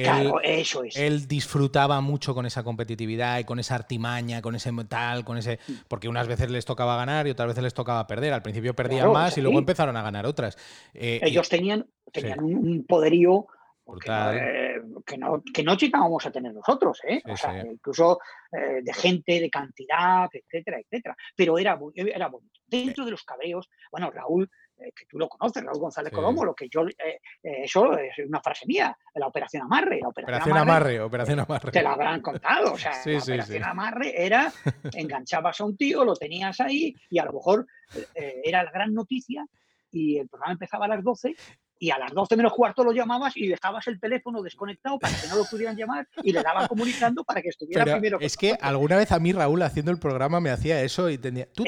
eso él disfrutaba mucho con esa competitividad y con esa artimaña, con ese tal, con ese. Mm. Porque unas veces les tocaba ganar y otras veces les tocaba perder. Al principio perdían más y luego empezaron a ganar otras. Eh, Ellos tenían, tenían un poderío que no, que, no, llegábamos a tener nosotros, ¿eh? o sea, incluso eh, de gente, de cantidad, etcétera, etcétera. Pero era, era bonito. Dentro de los cabreos, bueno, Raúl eh, que tú lo conoces, Raúl González Colomo, lo que yo, eh, eh, eso es una frase mía, la operación Amarre. La operación, Amarre, operación Amarre. Te la habrán contado, o sea, la operación Amarre era, enganchabas a un tío, lo tenías ahí y a lo mejor era la gran noticia y el programa empezaba a las 12 y a las 12 menos cuarto lo llamabas y dejabas el teléfono desconectado para que no lo pudieran llamar y le daban comunicando para que estuviera primero. Es que alguna vez a mí Raúl haciendo el programa me hacía eso y tenía. Tú,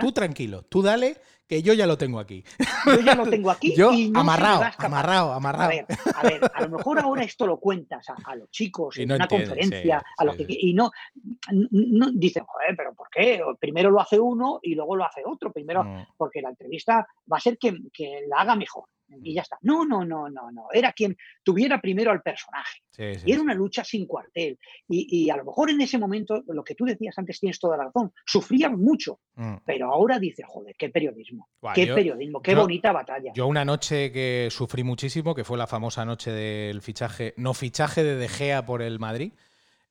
tú tranquilo, tú dale que yo ya lo tengo aquí. Yo ya lo tengo aquí. <laughs> yo amarrado, amarrado, amarrado. A ver, a lo mejor ahora esto lo cuentas a, los chicos en una conferencia, a los que, y no, no, dicen, joder, pero ¿por qué? Primero lo hace uno y luego lo hace otro. Primero, porque la entrevista va a ser que, que la haga mejor y ya está. No, no, no, no, no. Era quien tuviera primero al personaje. y era una lucha sin cuartel. Y, a lo mejor en ese momento, lo que tú decías antes, tienes toda la razón, sufrían mucho. Mm. Pero ahora dice, joder, qué periodismo. qué periodismo, qué bonita batalla. Yo una noche que sufrí muchísimo, que fue la famosa noche del fichaje, no fichaje de De Gea por el Madrid.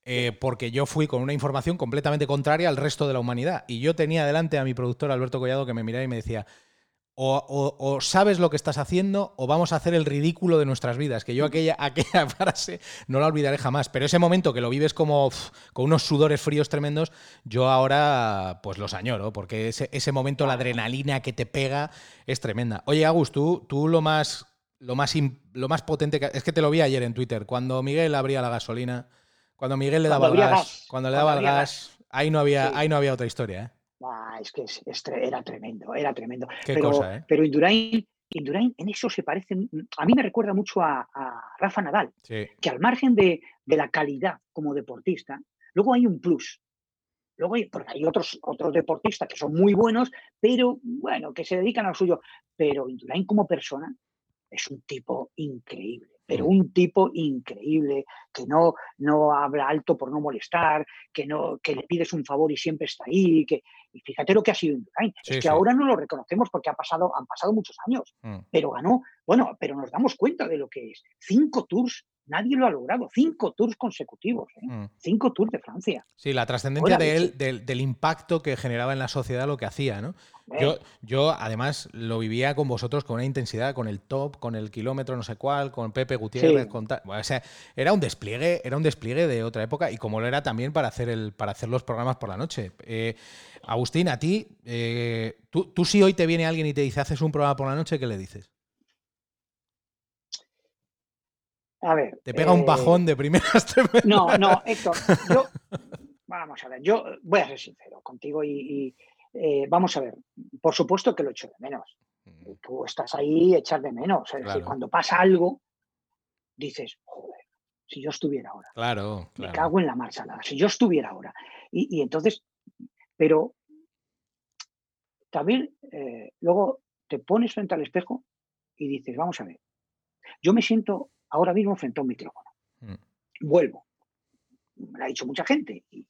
Eh, porque yo fui con una información completamente contraria al resto de la humanidad. Y yo tenía delante a mi productor Alberto Collado que me miraba y me decía, o, sabes lo que estás haciendo o vamos a hacer el ridículo de nuestras vidas. Que yo aquella, <laughs> aquella frase no la olvidaré jamás. Pero ese momento que lo vives como con unos sudores fríos tremendos, yo ahora pues los añoro, porque ese, ese momento, la adrenalina que te pega es tremenda. Oye, Agus, tú, tú lo más lo más, lo más potente que, es que te lo vi ayer en Twitter, cuando Miguel abría la gasolina, cuando Miguel le daba el gas, cuando le daba el gas, ahí no había, ahí no había otra historia, ¿eh? Es que era tremendo, era tremendo. pero, ¿eh? pero Indurain, Indurain en eso se parece, a mí me recuerda mucho a, Rafa Nadal, que al margen de, la calidad como deportista, luego hay un plus. Luego hay, porque hay otros, otros deportistas que son muy buenos, pero bueno, que se dedican al suyo. Pero Indurain como persona es un tipo increíble pero un tipo increíble, que no, no habla alto por no molestar, que, no, que le pides un favor y siempre está ahí. Que, y fíjate lo que ha sido Indurain. es que ahora no lo reconocemos porque ha pasado, han pasado muchos años, mm. pero ganó. Bueno, pero nos damos cuenta de lo que es. Cinco tours Nadie lo ha logrado. Cinco tours consecutivos. ¿eh? Mm. Cinco tours de Francia. Sí, la trascendencia de él, del, impacto que generaba en la sociedad lo que hacía, ¿no? Yo, yo, además, lo vivía con vosotros con una intensidad, con el top, con el kilómetro no sé cuál, con Pepe Gutiérrez, con o sea, era un despliegue, era un despliegue de otra época y como lo era también para hacer el, para hacer los programas por la noche. Eh, Agustín, a ti, eh, tú, tú si hoy te viene alguien y te dice haces un programa por la noche, ¿qué le dices? Te pega un bajón eh, de primeras. No, no, Héctor, yo. Vamos a ver, yo voy a ser sincero contigo y, eh, vamos a ver. Por supuesto que lo echo de menos. Mm. Tú estás ahí echar de menos. Es decir, cuando pasa algo, dices, joder, si yo estuviera ahora. Claro, Me cago en la marcha, si yo estuviera ahora. Y, entonces, pero también eh, luego te pones frente al espejo y dices, vamos a ver, yo me siento ahora mismo frente a un micrófono. Mm. Vuelvo. Me lo ha dicho mucha gente. Y,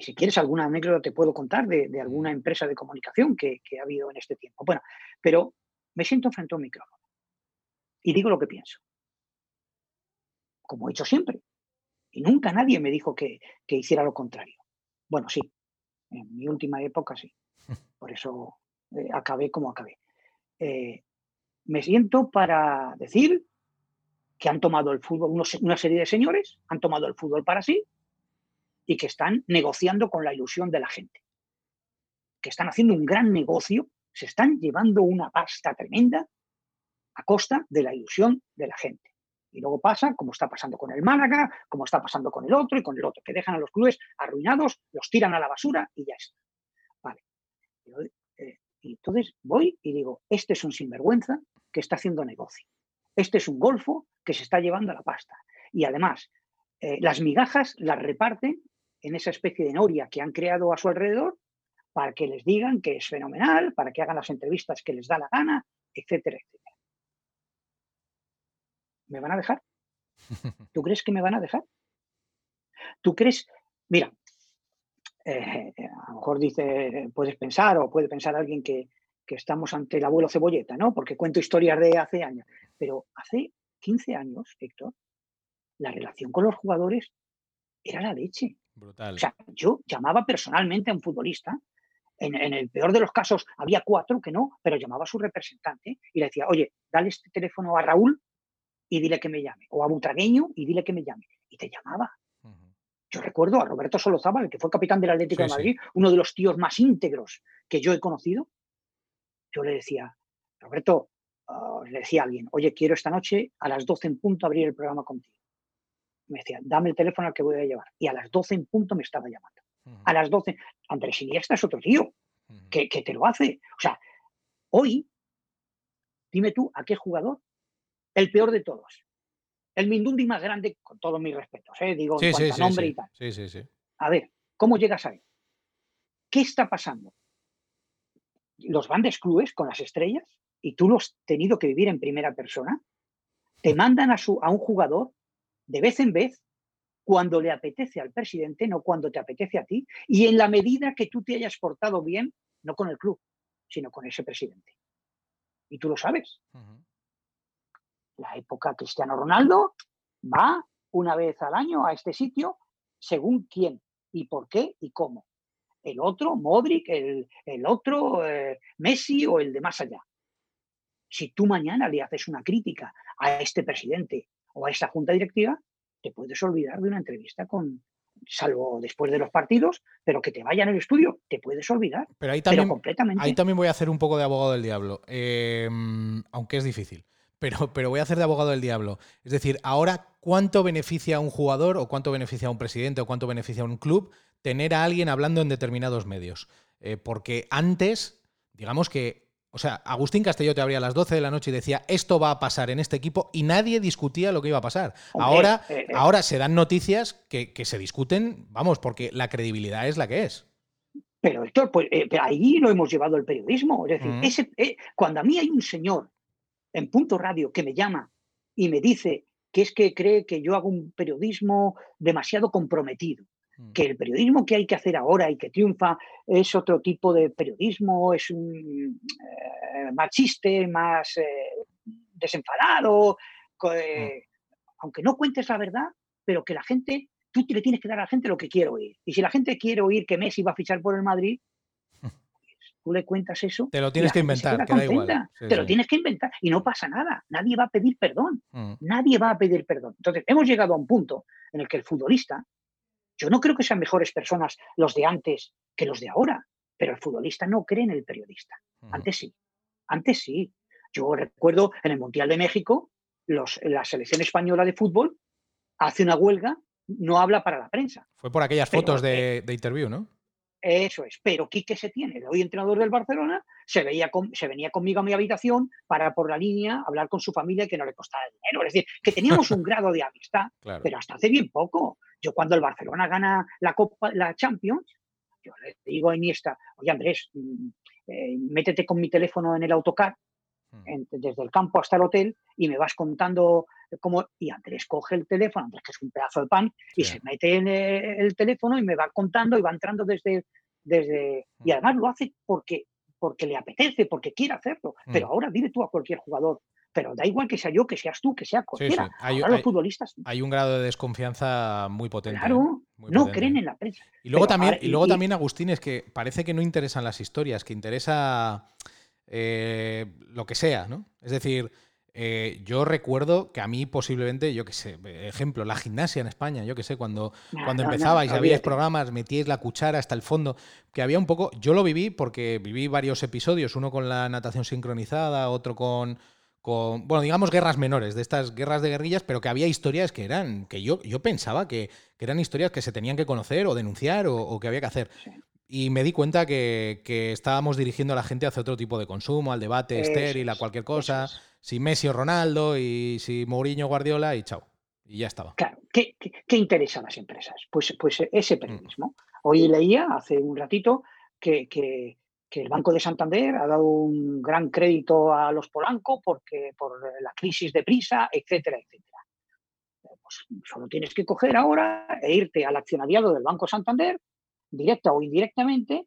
si quieres alguna anécdota te puedo contar de, alguna mm. empresa de comunicación que, ha habido en este tiempo. Bueno, pero me siento frente a un micrófono y digo lo que pienso. Como he hecho siempre. Y nunca nadie me dijo que, que hiciera lo contrario. Bueno, sí, En mi última época sí. <laughs> Por eso eh, acabé como acabé. Eh, me siento para decir que han tomado el fútbol, una serie de señores, han tomado el fútbol para sí y que están negociando con la ilusión de la gente. Que están haciendo un gran negocio, se están llevando una pasta tremenda a costa de la ilusión de la gente. Y luego pasa, como está pasando con el Málaga, como está pasando con el otro y con el otro, que dejan a los clubes arruinados, los tiran a la basura y ya está. Vale. Eh, y entonces voy y digo, este es un sinvergüenza que está haciendo negocio. Este es un golfo que se está llevando a la pasta. Y además, eh, las migajas las reparten en esa especie de noria que han creado a su alrededor para que les digan que es fenomenal, para que hagan las entrevistas que les da la gana, etcétera, etcétera. ¿Me van a dejar? <laughs> ¿Tú crees que me van a dejar? ¿Tú crees? Mira, eh, a lo mejor dice, puedes pensar o puede pensar alguien que, que estamos ante el abuelo cebolleta, ¿no? Porque cuento historias de hace años. Pero hace 15 años, Héctor, la relación con los jugadores era la leche. Brutal. O sea, yo llamaba personalmente a un futbolista. En, el peor de los casos había cuatro que no, pero llamaba a su representante y le decía, oye, dale este teléfono a Raúl y dile que me llame. O a Butragueño y dile que me llame. Y te llamaba. Yo recuerdo a Roberto Solozábal, que fue capitán del Atlético de Madrid, uno de los tíos más íntegros que yo he conocido, yo le decía, Roberto, ah, le decía a alguien, oye, quiero esta noche a las 12 en punto abrir el programa contigo. Me decía, dame el teléfono al que voy a llevar. Y a las 12 en punto me estaba llamando. A las 12. Andrés Iniesta es otro tío que, te lo hace. O sea, hoy, dime tú, ¿a qué jugador? El peor de todos. El Mindundi más grande, con todos mis respetos, ¿eh? digo, en cuanto a nombre y tal. Sí, sí, sí. A ver, ¿cómo llegas a él? ¿Qué está pasando? los grandes clubes con las estrellas, y tú lo has tenido que vivir en primera persona, te mandan a, su, a un jugador de vez en vez cuando le apetece al presidente, no cuando te apetece a ti, y en la medida que tú te hayas portado bien, no con el club, sino con ese presidente. Y tú lo sabes. La época Cristiano Ronaldo va una vez al año a este sitio según quién y por qué y cómo el otro, Modric, el, otro, eh, Messi o el de más allá. Si tú mañana le haces una crítica a este presidente o a esta junta directiva, te puedes olvidar de una entrevista con, salvo después de los partidos, pero que te vaya en el estudio, te puedes olvidar. Pero ahí también, completamente. Ahí también voy a hacer un poco de abogado del diablo, em, aunque es difícil. Pero, pero, voy a hacer de abogado del diablo. Es decir, ahora, ¿cuánto beneficia a un jugador o cuánto beneficia a un presidente o cuánto beneficia a un club tener a alguien hablando en determinados medios. Eh, porque antes, digamos que, o sea, Agustín Castelló te abría a las 12 de la noche y decía, esto va a pasar en este equipo y nadie discutía lo que iba a pasar. ahora, eh, eh. ahora se dan noticias que, se discuten, vamos, porque la credibilidad es la que es. Pero Héctor, pues ahí lo hemos llevado el periodismo. Es decir, cuando a mí hay un señor en Punto Radio que me llama y me dice que es que cree que yo hago un periodismo demasiado comprometido Mm. Que el periodismo que hay que hacer ahora y que triunfa es otro tipo de periodismo, es un eh, más chiste, más eh, desenfadado, eh, mm. aunque no cuentes la verdad, pero que la gente, tú le tienes que dar a la gente lo que quiere oír. Y si la gente quiere oír que Messi va a fichar por el Madrid, <laughs> pues tú le cuentas eso. Te lo tienes que inventar, te lo tienes que inventar y no pasa nada. Nadie va a pedir perdón. Mm. Nadie va a pedir perdón. Entonces, hemos llegado a un punto en el que el futbolista yo no creo que sean mejores personas los de antes que los de ahora, pero el futbolista no cree en el periodista. Antes sí, antes sí. Yo recuerdo en el Mundial de México, los, la selección española de fútbol hace una huelga, no habla para la prensa. Fue por aquellas fotos de, de interview, ¿no? Eso es, pero Quique se tiene, el hoy entrenador del Barcelona, se, veía se venía conmigo a mi habitación para por la línea hablar con su familia y que no le costara dinero. Es decir, que teníamos un <laughs> grado de amistad, pero hasta hace bien poco. Yo cuando el Barcelona gana la Copa, la Champions, yo le digo a Iniesta, oye Andrés, mm, eh, métete con mi teléfono en el autocar, mm. desde el campo hasta el hotel, y me vas contando cómo... Y Andrés coge el teléfono, Andrés que es un pedazo de pan, y se mete en el, teléfono y me va contando y va entrando desde... desde y mm. además lo hace porque, porque le apetece, porque quiere hacerlo. Pero ahora dile tú a cualquier jugador, pero da igual que sea yo, que seas tú, que sea cualquiera. Hay, los futbolistas. Hay un grado de desconfianza muy potente. Claro, no creen en la prensa. Y luego, también, y, luego también, Agustín, es que parece que no interesan las historias, que interesa eh, lo que sea, ¿no? Es decir, eh, yo recuerdo que a mí posiblemente, yo qué sé, ejemplo, la gimnasia en España, yo qué sé, cuando, cuando empezabais, habíais programas, metíais la cuchara hasta el fondo, que había un poco, yo lo viví porque viví varios episodios, uno con la natación sincronizada, otro con, con, bueno, digamos guerras menores, de estas guerras de guerrillas, pero que había historias que eran, que yo, yo pensaba que, eran historias que se tenían que conocer o denunciar o, que había que hacer. Y me di cuenta que, estábamos dirigiendo a la gente hacia otro tipo de consumo, al debate estéril, a cualquier cosa si Messi o Ronaldo y si Mourinho Guardiola y chao. Y ya estaba. Claro, ¿qué, qué, interesa a las empresas? Pues, pues ese mm. periodismo. Hoy leía hace un ratito que, que, el Banco de Santander ha dado un gran crédito a los Polanco porque, por la crisis de prisa, etcétera, etcétera. Pues solo tienes que coger ahora e irte al accionariado del Banco Santander, directa o indirectamente,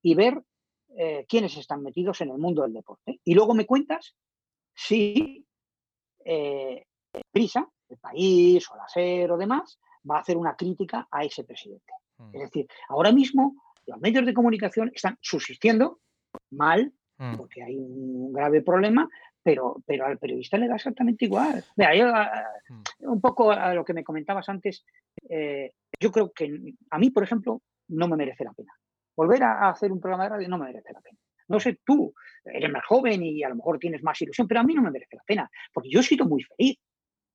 y ver eh, quiénes están metidos en el mundo del deporte. Y luego me cuentas si eh, Prisa, el país o la SER o demás, va a hacer una crítica a ese presidente. Mm. Es decir, ahora mismo los medios de comunicación están subsistiendo mal, mm. porque hay un grave problema, pero, pero al periodista le da exactamente igual. Mira, yo, ah, mm. un poco a lo que me comentabas antes, eh, yo creo que a mí, por ejemplo, no me merece la pena. Volver a hacer un programa de radio no me merece la pena. No sé, tú eres más joven y a lo mejor tienes más ilusión, pero a mí no me merece la pena, porque yo he sido muy feliz.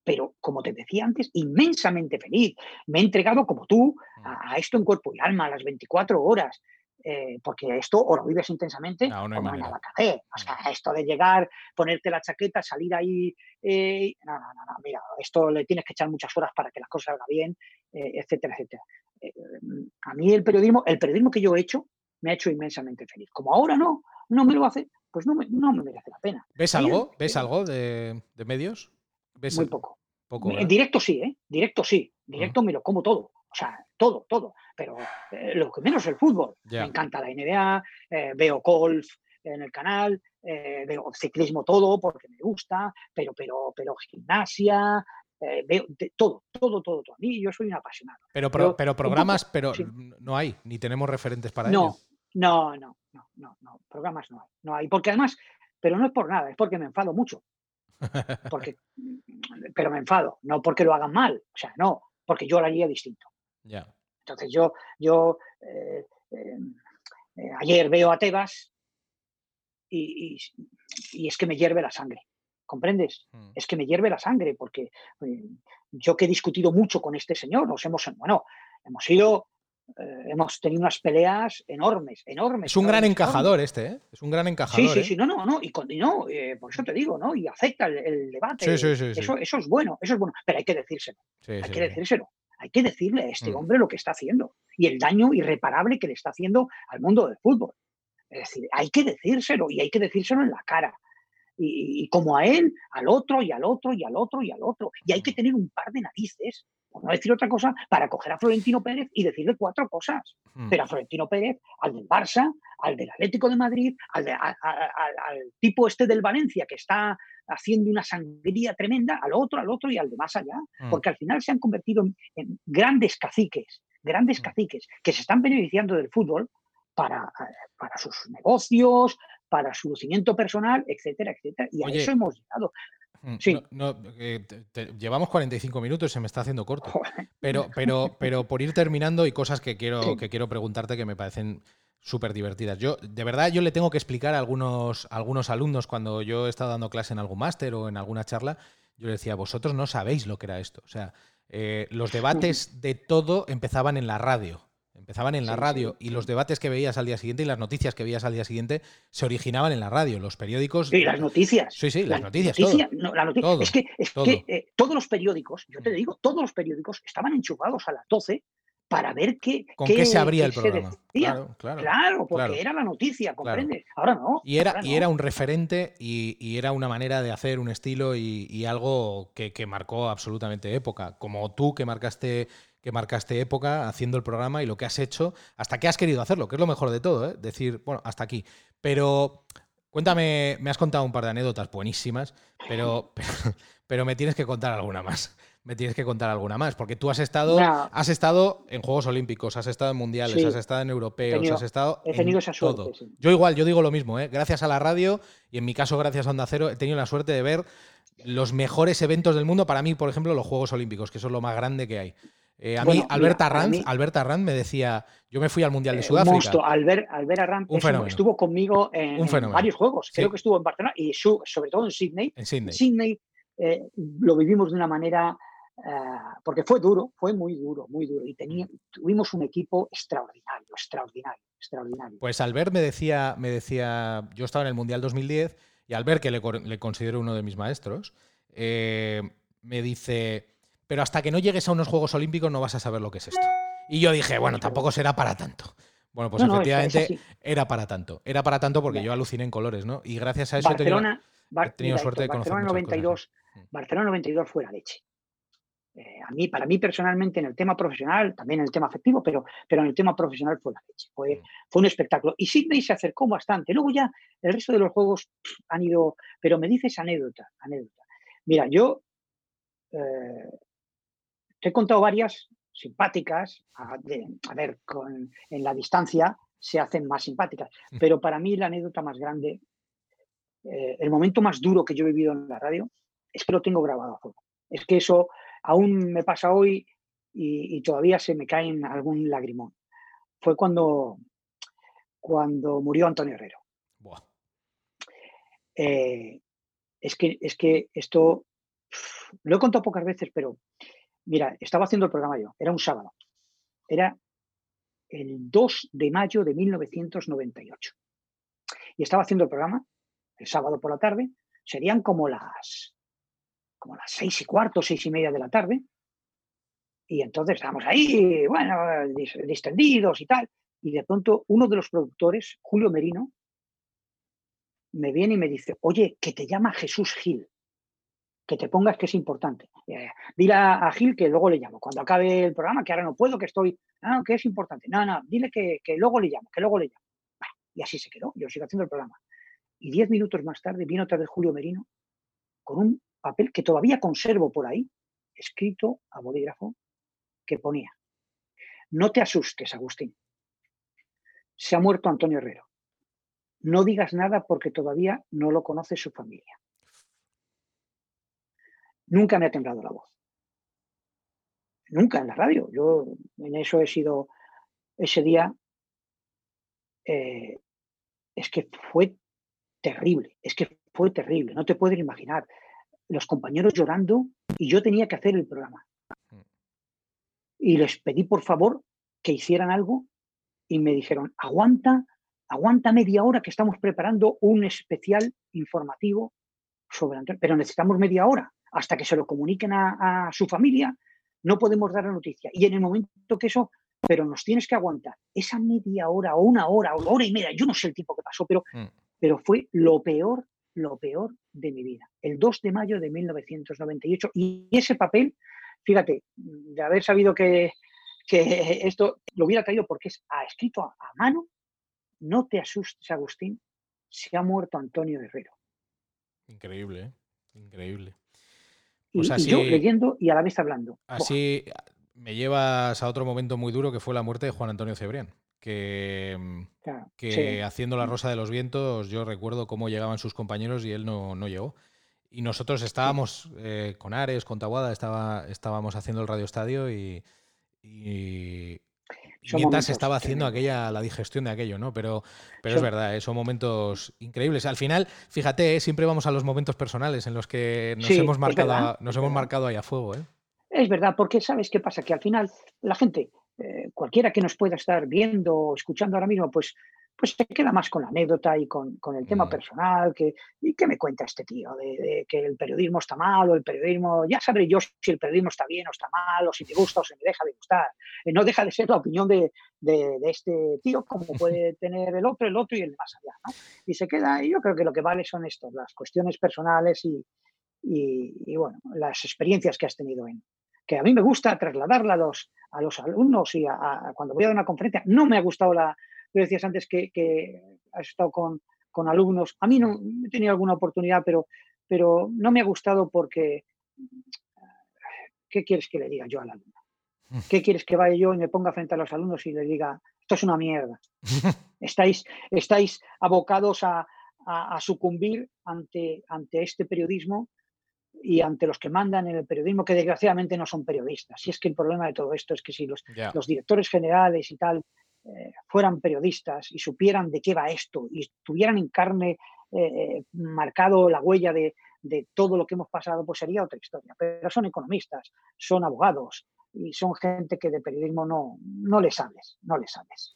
Pero, como te decía antes, inmensamente feliz. Me he entregado, como tú, a, mm. esto en cuerpo y alma, a las 24 horas. Eh, porque esto o lo vives intensamente no, no o no hay nada que hacer. O sea, mm. esto de llegar, ponerte la chaqueta, salir ahí, eh, no, no, no, no, mira, esto le tienes que echar muchas horas para que las cosas salgan bien, eh, etcétera, etcétera. a mí el periodismo, el periodismo que yo he hecho, me ha hecho inmensamente feliz. Como ahora no, no me lo hace, pues no me, no me merece la pena. ¿Ves algo? ¿Ves algo de, medios? muy poco. En directo sí, ¿eh? Directo sí. Directo me lo como todo. O sea, todo, todo. Pero eh, lo que menos el fútbol. Me encanta la NBA, eh, veo golf en el canal, eh, veo ciclismo todo porque me gusta, pero, pero, pero gimnasia, veo todo, todo, todo, todo. A mí yo soy un apasionado. Pero, pero, programas, pero no hay, ni tenemos referentes para no, No, no, no, no, no, programas no hay, no hay. Porque además, pero no es por nada, es porque me enfado mucho. <laughs> Porque, pero me enfado, no porque lo hagan mal, o sea, no, porque yo lo haría distinto. Ya. Entonces yo, yo eh, eh, eh, ayer veo a Tebas y, es que me hierve la sangre. ¿Comprendes? Mm. Es que me hierve la sangre porque yo que he discutido mucho con este señor, nos hemos, bueno, hemos ido eh, hemos tenido unas peleas enormes, enormes. Es un gran encajador este, ¿eh? Es un gran encajador. Sí, sí, ¿eh? sí, no, no, no, y, no, eh, por eso te digo, ¿no? Y acepta el, debate. Sí, sí, sí, eso, eso es bueno, eso es bueno, pero hay que decírselo. hay que decírselo. Hay que decirle a este mm. hombre lo que está haciendo y el daño irreparable que le está haciendo al mundo del fútbol. Es decir, hay que decírselo y hay que decírselo en la cara. Y, como a él, al otro y al otro y al otro y al otro. Y hay que tener un par de narices por no decir otra cosa, para coger a Florentino Pérez y decirle cuatro cosas. Hmm. Pero a Florentino Pérez, al del Barça, al del Atlético de Madrid, al, tipo este del Valencia que está haciendo una sangría tremenda, al otro, al otro y al de más allá. Hmm. Porque al final se han convertido en, grandes caciques, grandes hmm. caciques que se están beneficiando del fútbol para, para sus negocios, para su lucimiento personal, etcétera, etcétera. Y a eso hemos llegado. Mm, sí. Eh, llevamos 45 minutos, se me está haciendo corto. <laughs> Pero, pero, pero por ir terminando y cosas que quiero, que quiero preguntarte que me parecen súper divertidas. Yo, de verdad, yo le tengo que explicar a algunos, algunos alumnos cuando yo he estado dando clase en algún máster o en alguna charla, yo le decía, vosotros no sabéis lo que era esto. O sea, eh, los debates de todo empezaban en la radio. Empezaban en la radio y los debates que veías al día siguiente y las noticias que veías al día siguiente se originaban en la radio. Los periódicos. Sí, las noticias. Sí, sí, las noticias. es que, eh, todos los periódicos, yo te digo, todos los periódicos estaban enchufados a las 12 para ver qué. ¿Con qué, se abría el programa? Claro, claro, claro, porque era la noticia, ¿comprendes? Ahora no. Y era, y era un referente y, era una manera de hacer un estilo y, algo que, que marcó absolutamente época. Como tú que marcaste que marcaste época haciendo el programa y lo que has hecho, hasta que has querido hacerlo, que es lo mejor de todo, ¿eh? decir, bueno, hasta aquí. Pero cuéntame, me has contado un par de anécdotas buenísimas, pero, <laughs> pero, me tienes que contar alguna más. me tienes que contar alguna más, porque tú has estado, has estado en Juegos Olímpicos, has estado en Mundiales, has estado en Europeos, has estado he tenido en esa suerte, todo. Yo igual, yo digo lo mismo, ¿eh? gracias a la radio y en mi caso gracias a Onda Cero, he tenido la suerte de ver los mejores eventos del mundo, para mí, por ejemplo, los Juegos Olímpicos, que son lo más grande que hay. Eh, a mí, Alberta Arranz, me decía, yo me fui al Mundial de eh, Sudáfrica. Monstruo. Albert, Albert Arranz estuvo conmigo en, varios juegos. Creo que estuvo en Barcelona y sobre todo en Sydney. En Sydney. Sydney eh, lo vivimos de una manera, porque fue duro, fue muy duro, muy duro. Y tuvimos un equipo extraordinario, extraordinario, extraordinario. Pues Albert me decía, me decía, yo estaba en el Mundial 2010 y Albert, que le, le considero uno de mis maestros, me dice pero hasta que no llegues a unos Juegos Olímpicos no vas a saber lo que es esto. Y yo dije, bueno, tampoco será para tanto. Bueno, pues efectivamente era para tanto. Era para tanto porque yo aluciné en colores, ¿no? Y gracias a eso he tenido, suerte de conocer Barcelona 92, mm. Barcelona 92 fue la leche. Eh, a mí, para mí personalmente, en el tema profesional, también en el tema afectivo, pero, pero en el tema profesional fue la leche. Fue, fue un espectáculo. Y Sydney se acercó bastante. Luego ya el resto de los juegos han ido. Pero me dices anécdota, anécdota. Mira, yo eh, he contado varias simpáticas, a, ver, en la distancia se hacen más simpáticas, mm. pero para mí la anécdota más grande, eh, el momento más duro que yo he vivido en la radio, es que lo tengo grabado a fuego. Es que eso aún me pasa hoy y, todavía se me cae en algún lagrimón. Fue cuando, cuando murió Antonio Herrero. Eh, es, que, es que esto lo he contado pocas veces, pero Mira, estaba haciendo el programa yo, era un sábado. Era el 2 de mayo de 1998. Y estaba haciendo el programa el sábado por la tarde, serían como las como las seis y cuarto, seis y media de la tarde. Y entonces estábamos ahí, bueno, distendidos y tal. Y de pronto uno de los productores, Julio Merino, me viene y me dice, oye, que te llama Jesús Gil que te pongas que es importante. Eh, dile a, Gil que luego le llamo. Cuando acabe el programa, que ahora no puedo, que estoy. No, que es importante. No, no, dile que, luego le llamo, que luego le llamo. y así se quedó. Yo sigo haciendo el programa. Y diez minutos más tarde vino otra vez Julio Merino con un papel que todavía conservo por ahí, escrito a bolígrafo, que ponía: No te asustes, Agustín. Se ha muerto Antonio Herrero. No digas nada porque todavía no lo conoce su familia. Nunca me ha temblado la voz. Nunca en la radio. Yo en eso he sido ese día. Eh, es que fue terrible, es que fue terrible, no te puedes imaginar. Los compañeros llorando y yo tenía que hacer el programa. Y les pedí por favor que hicieran algo y me dijeron, aguanta, aguanta media hora que estamos preparando un especial informativo sobre Antonio, pero necesitamos media hora hasta que se lo comuniquen a, su familia, no podemos dar la noticia. Y en el momento que eso, pero nos tienes que aguantar esa media hora o una hora o hora y media, yo no sé el tiempo que pasó, pero, mm. pero fue lo peor, lo peor de mi vida. El 2 de mayo de 1998. Y ese papel, fíjate, de haber sabido que, que esto lo hubiera traído porque es ha escrito a, a mano, no te asustes, Agustín, se ha muerto Antonio Herrero. Increíble, ¿eh? increíble. Pues y, yo leyendo y a la vez hablando. Así me llevas a otro momento muy duro que fue la muerte de Juan Antonio Cebrián. Que, que haciendo la Rosa de los Vientos, yo recuerdo cómo llegaban sus compañeros y él no, llegó. Y nosotros estábamos eh, con Ares, con Tabuada, estaba, estábamos haciendo el Radio Estadio y, mientras se estaba haciendo aquella, la digestión de aquello, ¿no? Pero, pero es verdad, ¿eh? son momentos increíbles. Al final, fíjate, ¿eh? siempre vamos a los momentos personales en los que nos hemos marcado, nos hemos marcado ahí a fuego, ¿eh? Es verdad, porque sabes qué pasa, que al final la gente, cualquiera que nos pueda estar viendo o escuchando ahora mismo, pues pues se queda más con la anécdota y con, el tema mm. personal, que, ¿y qué me cuenta este tío? De, que el periodismo está mal o el periodismo, ya sabré yo si el periodismo está bien o está mal, o si me gusta o si me deja de gustar. Eh, no deja de ser la opinión de, este tío, como <laughs> puede tener el otro, el otro y el más allá. ¿no? Y se queda, y yo creo que lo que vale son estos, las cuestiones personales y, y, bueno, las experiencias que has tenido en, que a mí me gusta trasladarla a los, a los alumnos y a, cuando voy a dar una conferencia. No me ha gustado la, Tú decías antes que, has estado con, alumnos. A mí no he tenido alguna oportunidad, pero, pero no me ha gustado porque ¿qué quieres que le diga yo al alumno? <laughs> ¿Qué quieres que vaya yo y me ponga frente a los alumnos y le diga, esto es una mierda? estáis, estáis abocados a, sucumbir ante, ante este periodismo y ante los que mandan en el periodismo, que desgraciadamente no son periodistas. Y es que el problema de todo esto es que si los, los directores generales y tal eh, fueran periodistas y supieran de qué va esto y tuvieran en carne eh, eh, marcado la huella de, de, todo lo que hemos pasado, pues sería otra historia. Pero son economistas, son abogados y son gente que de periodismo no, no le sabes, no le sabes.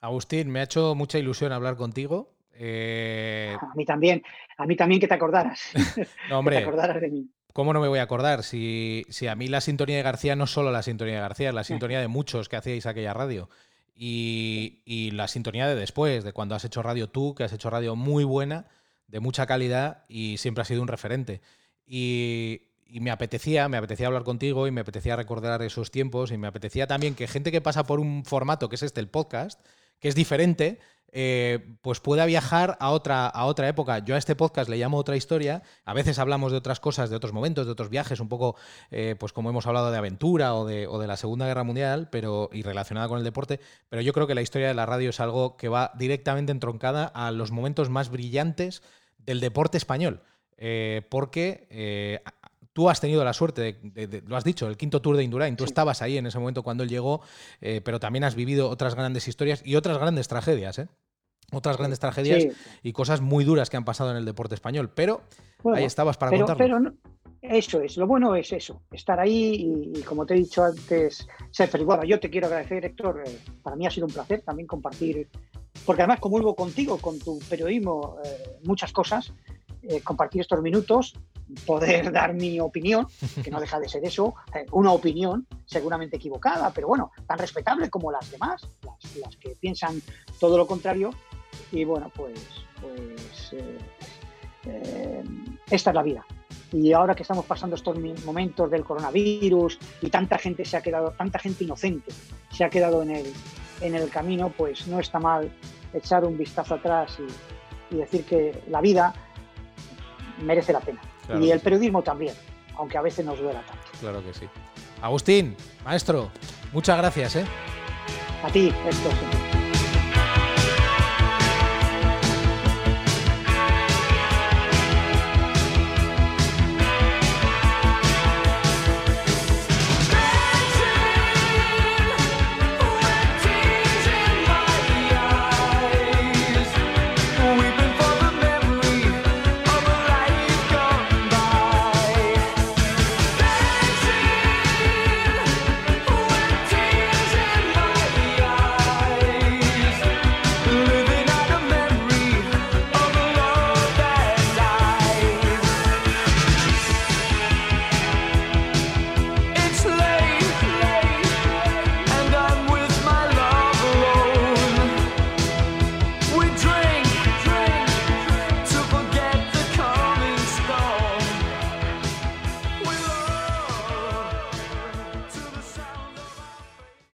Agustín, me ha hecho mucha ilusión hablar contigo. A mí también, a mí también que te acordaras. <laughs> No, <laughs> hombre. te acordaras de mí. ¿Cómo no me voy a acordar? Si, si, a mí la sintonía de García no es solo la sintonía de García, es la sintonía de muchos que hacíais aquella radio. Y, la sintonía de después, de cuando has hecho radio tú, que has hecho radio muy buena, de mucha calidad y siempre has sido un referente. Y, me apetecía, me apetecía hablar contigo y me apetecía recordar esos tiempos y me apetecía también que gente que pasa por un formato que es este, el podcast, que es diferente, eh, pues pueda viajar a otra, a otra época. Yo a este podcast le llamo otra historia. A veces hablamos de otras cosas, de otros momentos, de otros viajes, un poco, eh, pues como hemos hablado de aventura o de, o de, la Segunda Guerra Mundial, pero y relacionada con el deporte. Pero yo creo que la historia de la radio es algo que va directamente entroncada a los momentos más brillantes del deporte español. Eh, porque Tú has tenido la suerte, de, lo has dicho, el quinto Tour de Indurain, tú estabas ahí en ese momento cuando él llegó, eh, pero también has vivido otras grandes historias y otras grandes tragedias, ¿eh? Otras grandes tragedias y cosas muy duras que han pasado en el deporte español, pero ahí estabas para contarlo. Pero eso es, lo bueno es eso, estar ahí y, como te he dicho antes, ser feliz. Bueno, yo te quiero agradecer, Héctor, eh, para mí ha sido un placer también compartir, porque además comulgo contigo, con tu periodismo, muchas cosas, compartir estos minutos poder <laughs> dar mi opinión, que no deja de ser eso, eh, una opinión seguramente equivocada, pero bueno, tan respetable como las demás, las, que piensan todo lo contrario. Y bueno, pues, pues eh, eh, esta es la vida. Y ahora que estamos pasando estos momentos del coronavirus y tanta gente se ha quedado, tanta gente inocente se ha quedado en el, en el camino, pues no está mal echar un vistazo atrás y, y decir que la vida merece la pena y el periodismo también, aunque a veces nos duela tanto. Claro que sí. Agustín, maestro, muchas gracias. ¿eh? A ti, esto.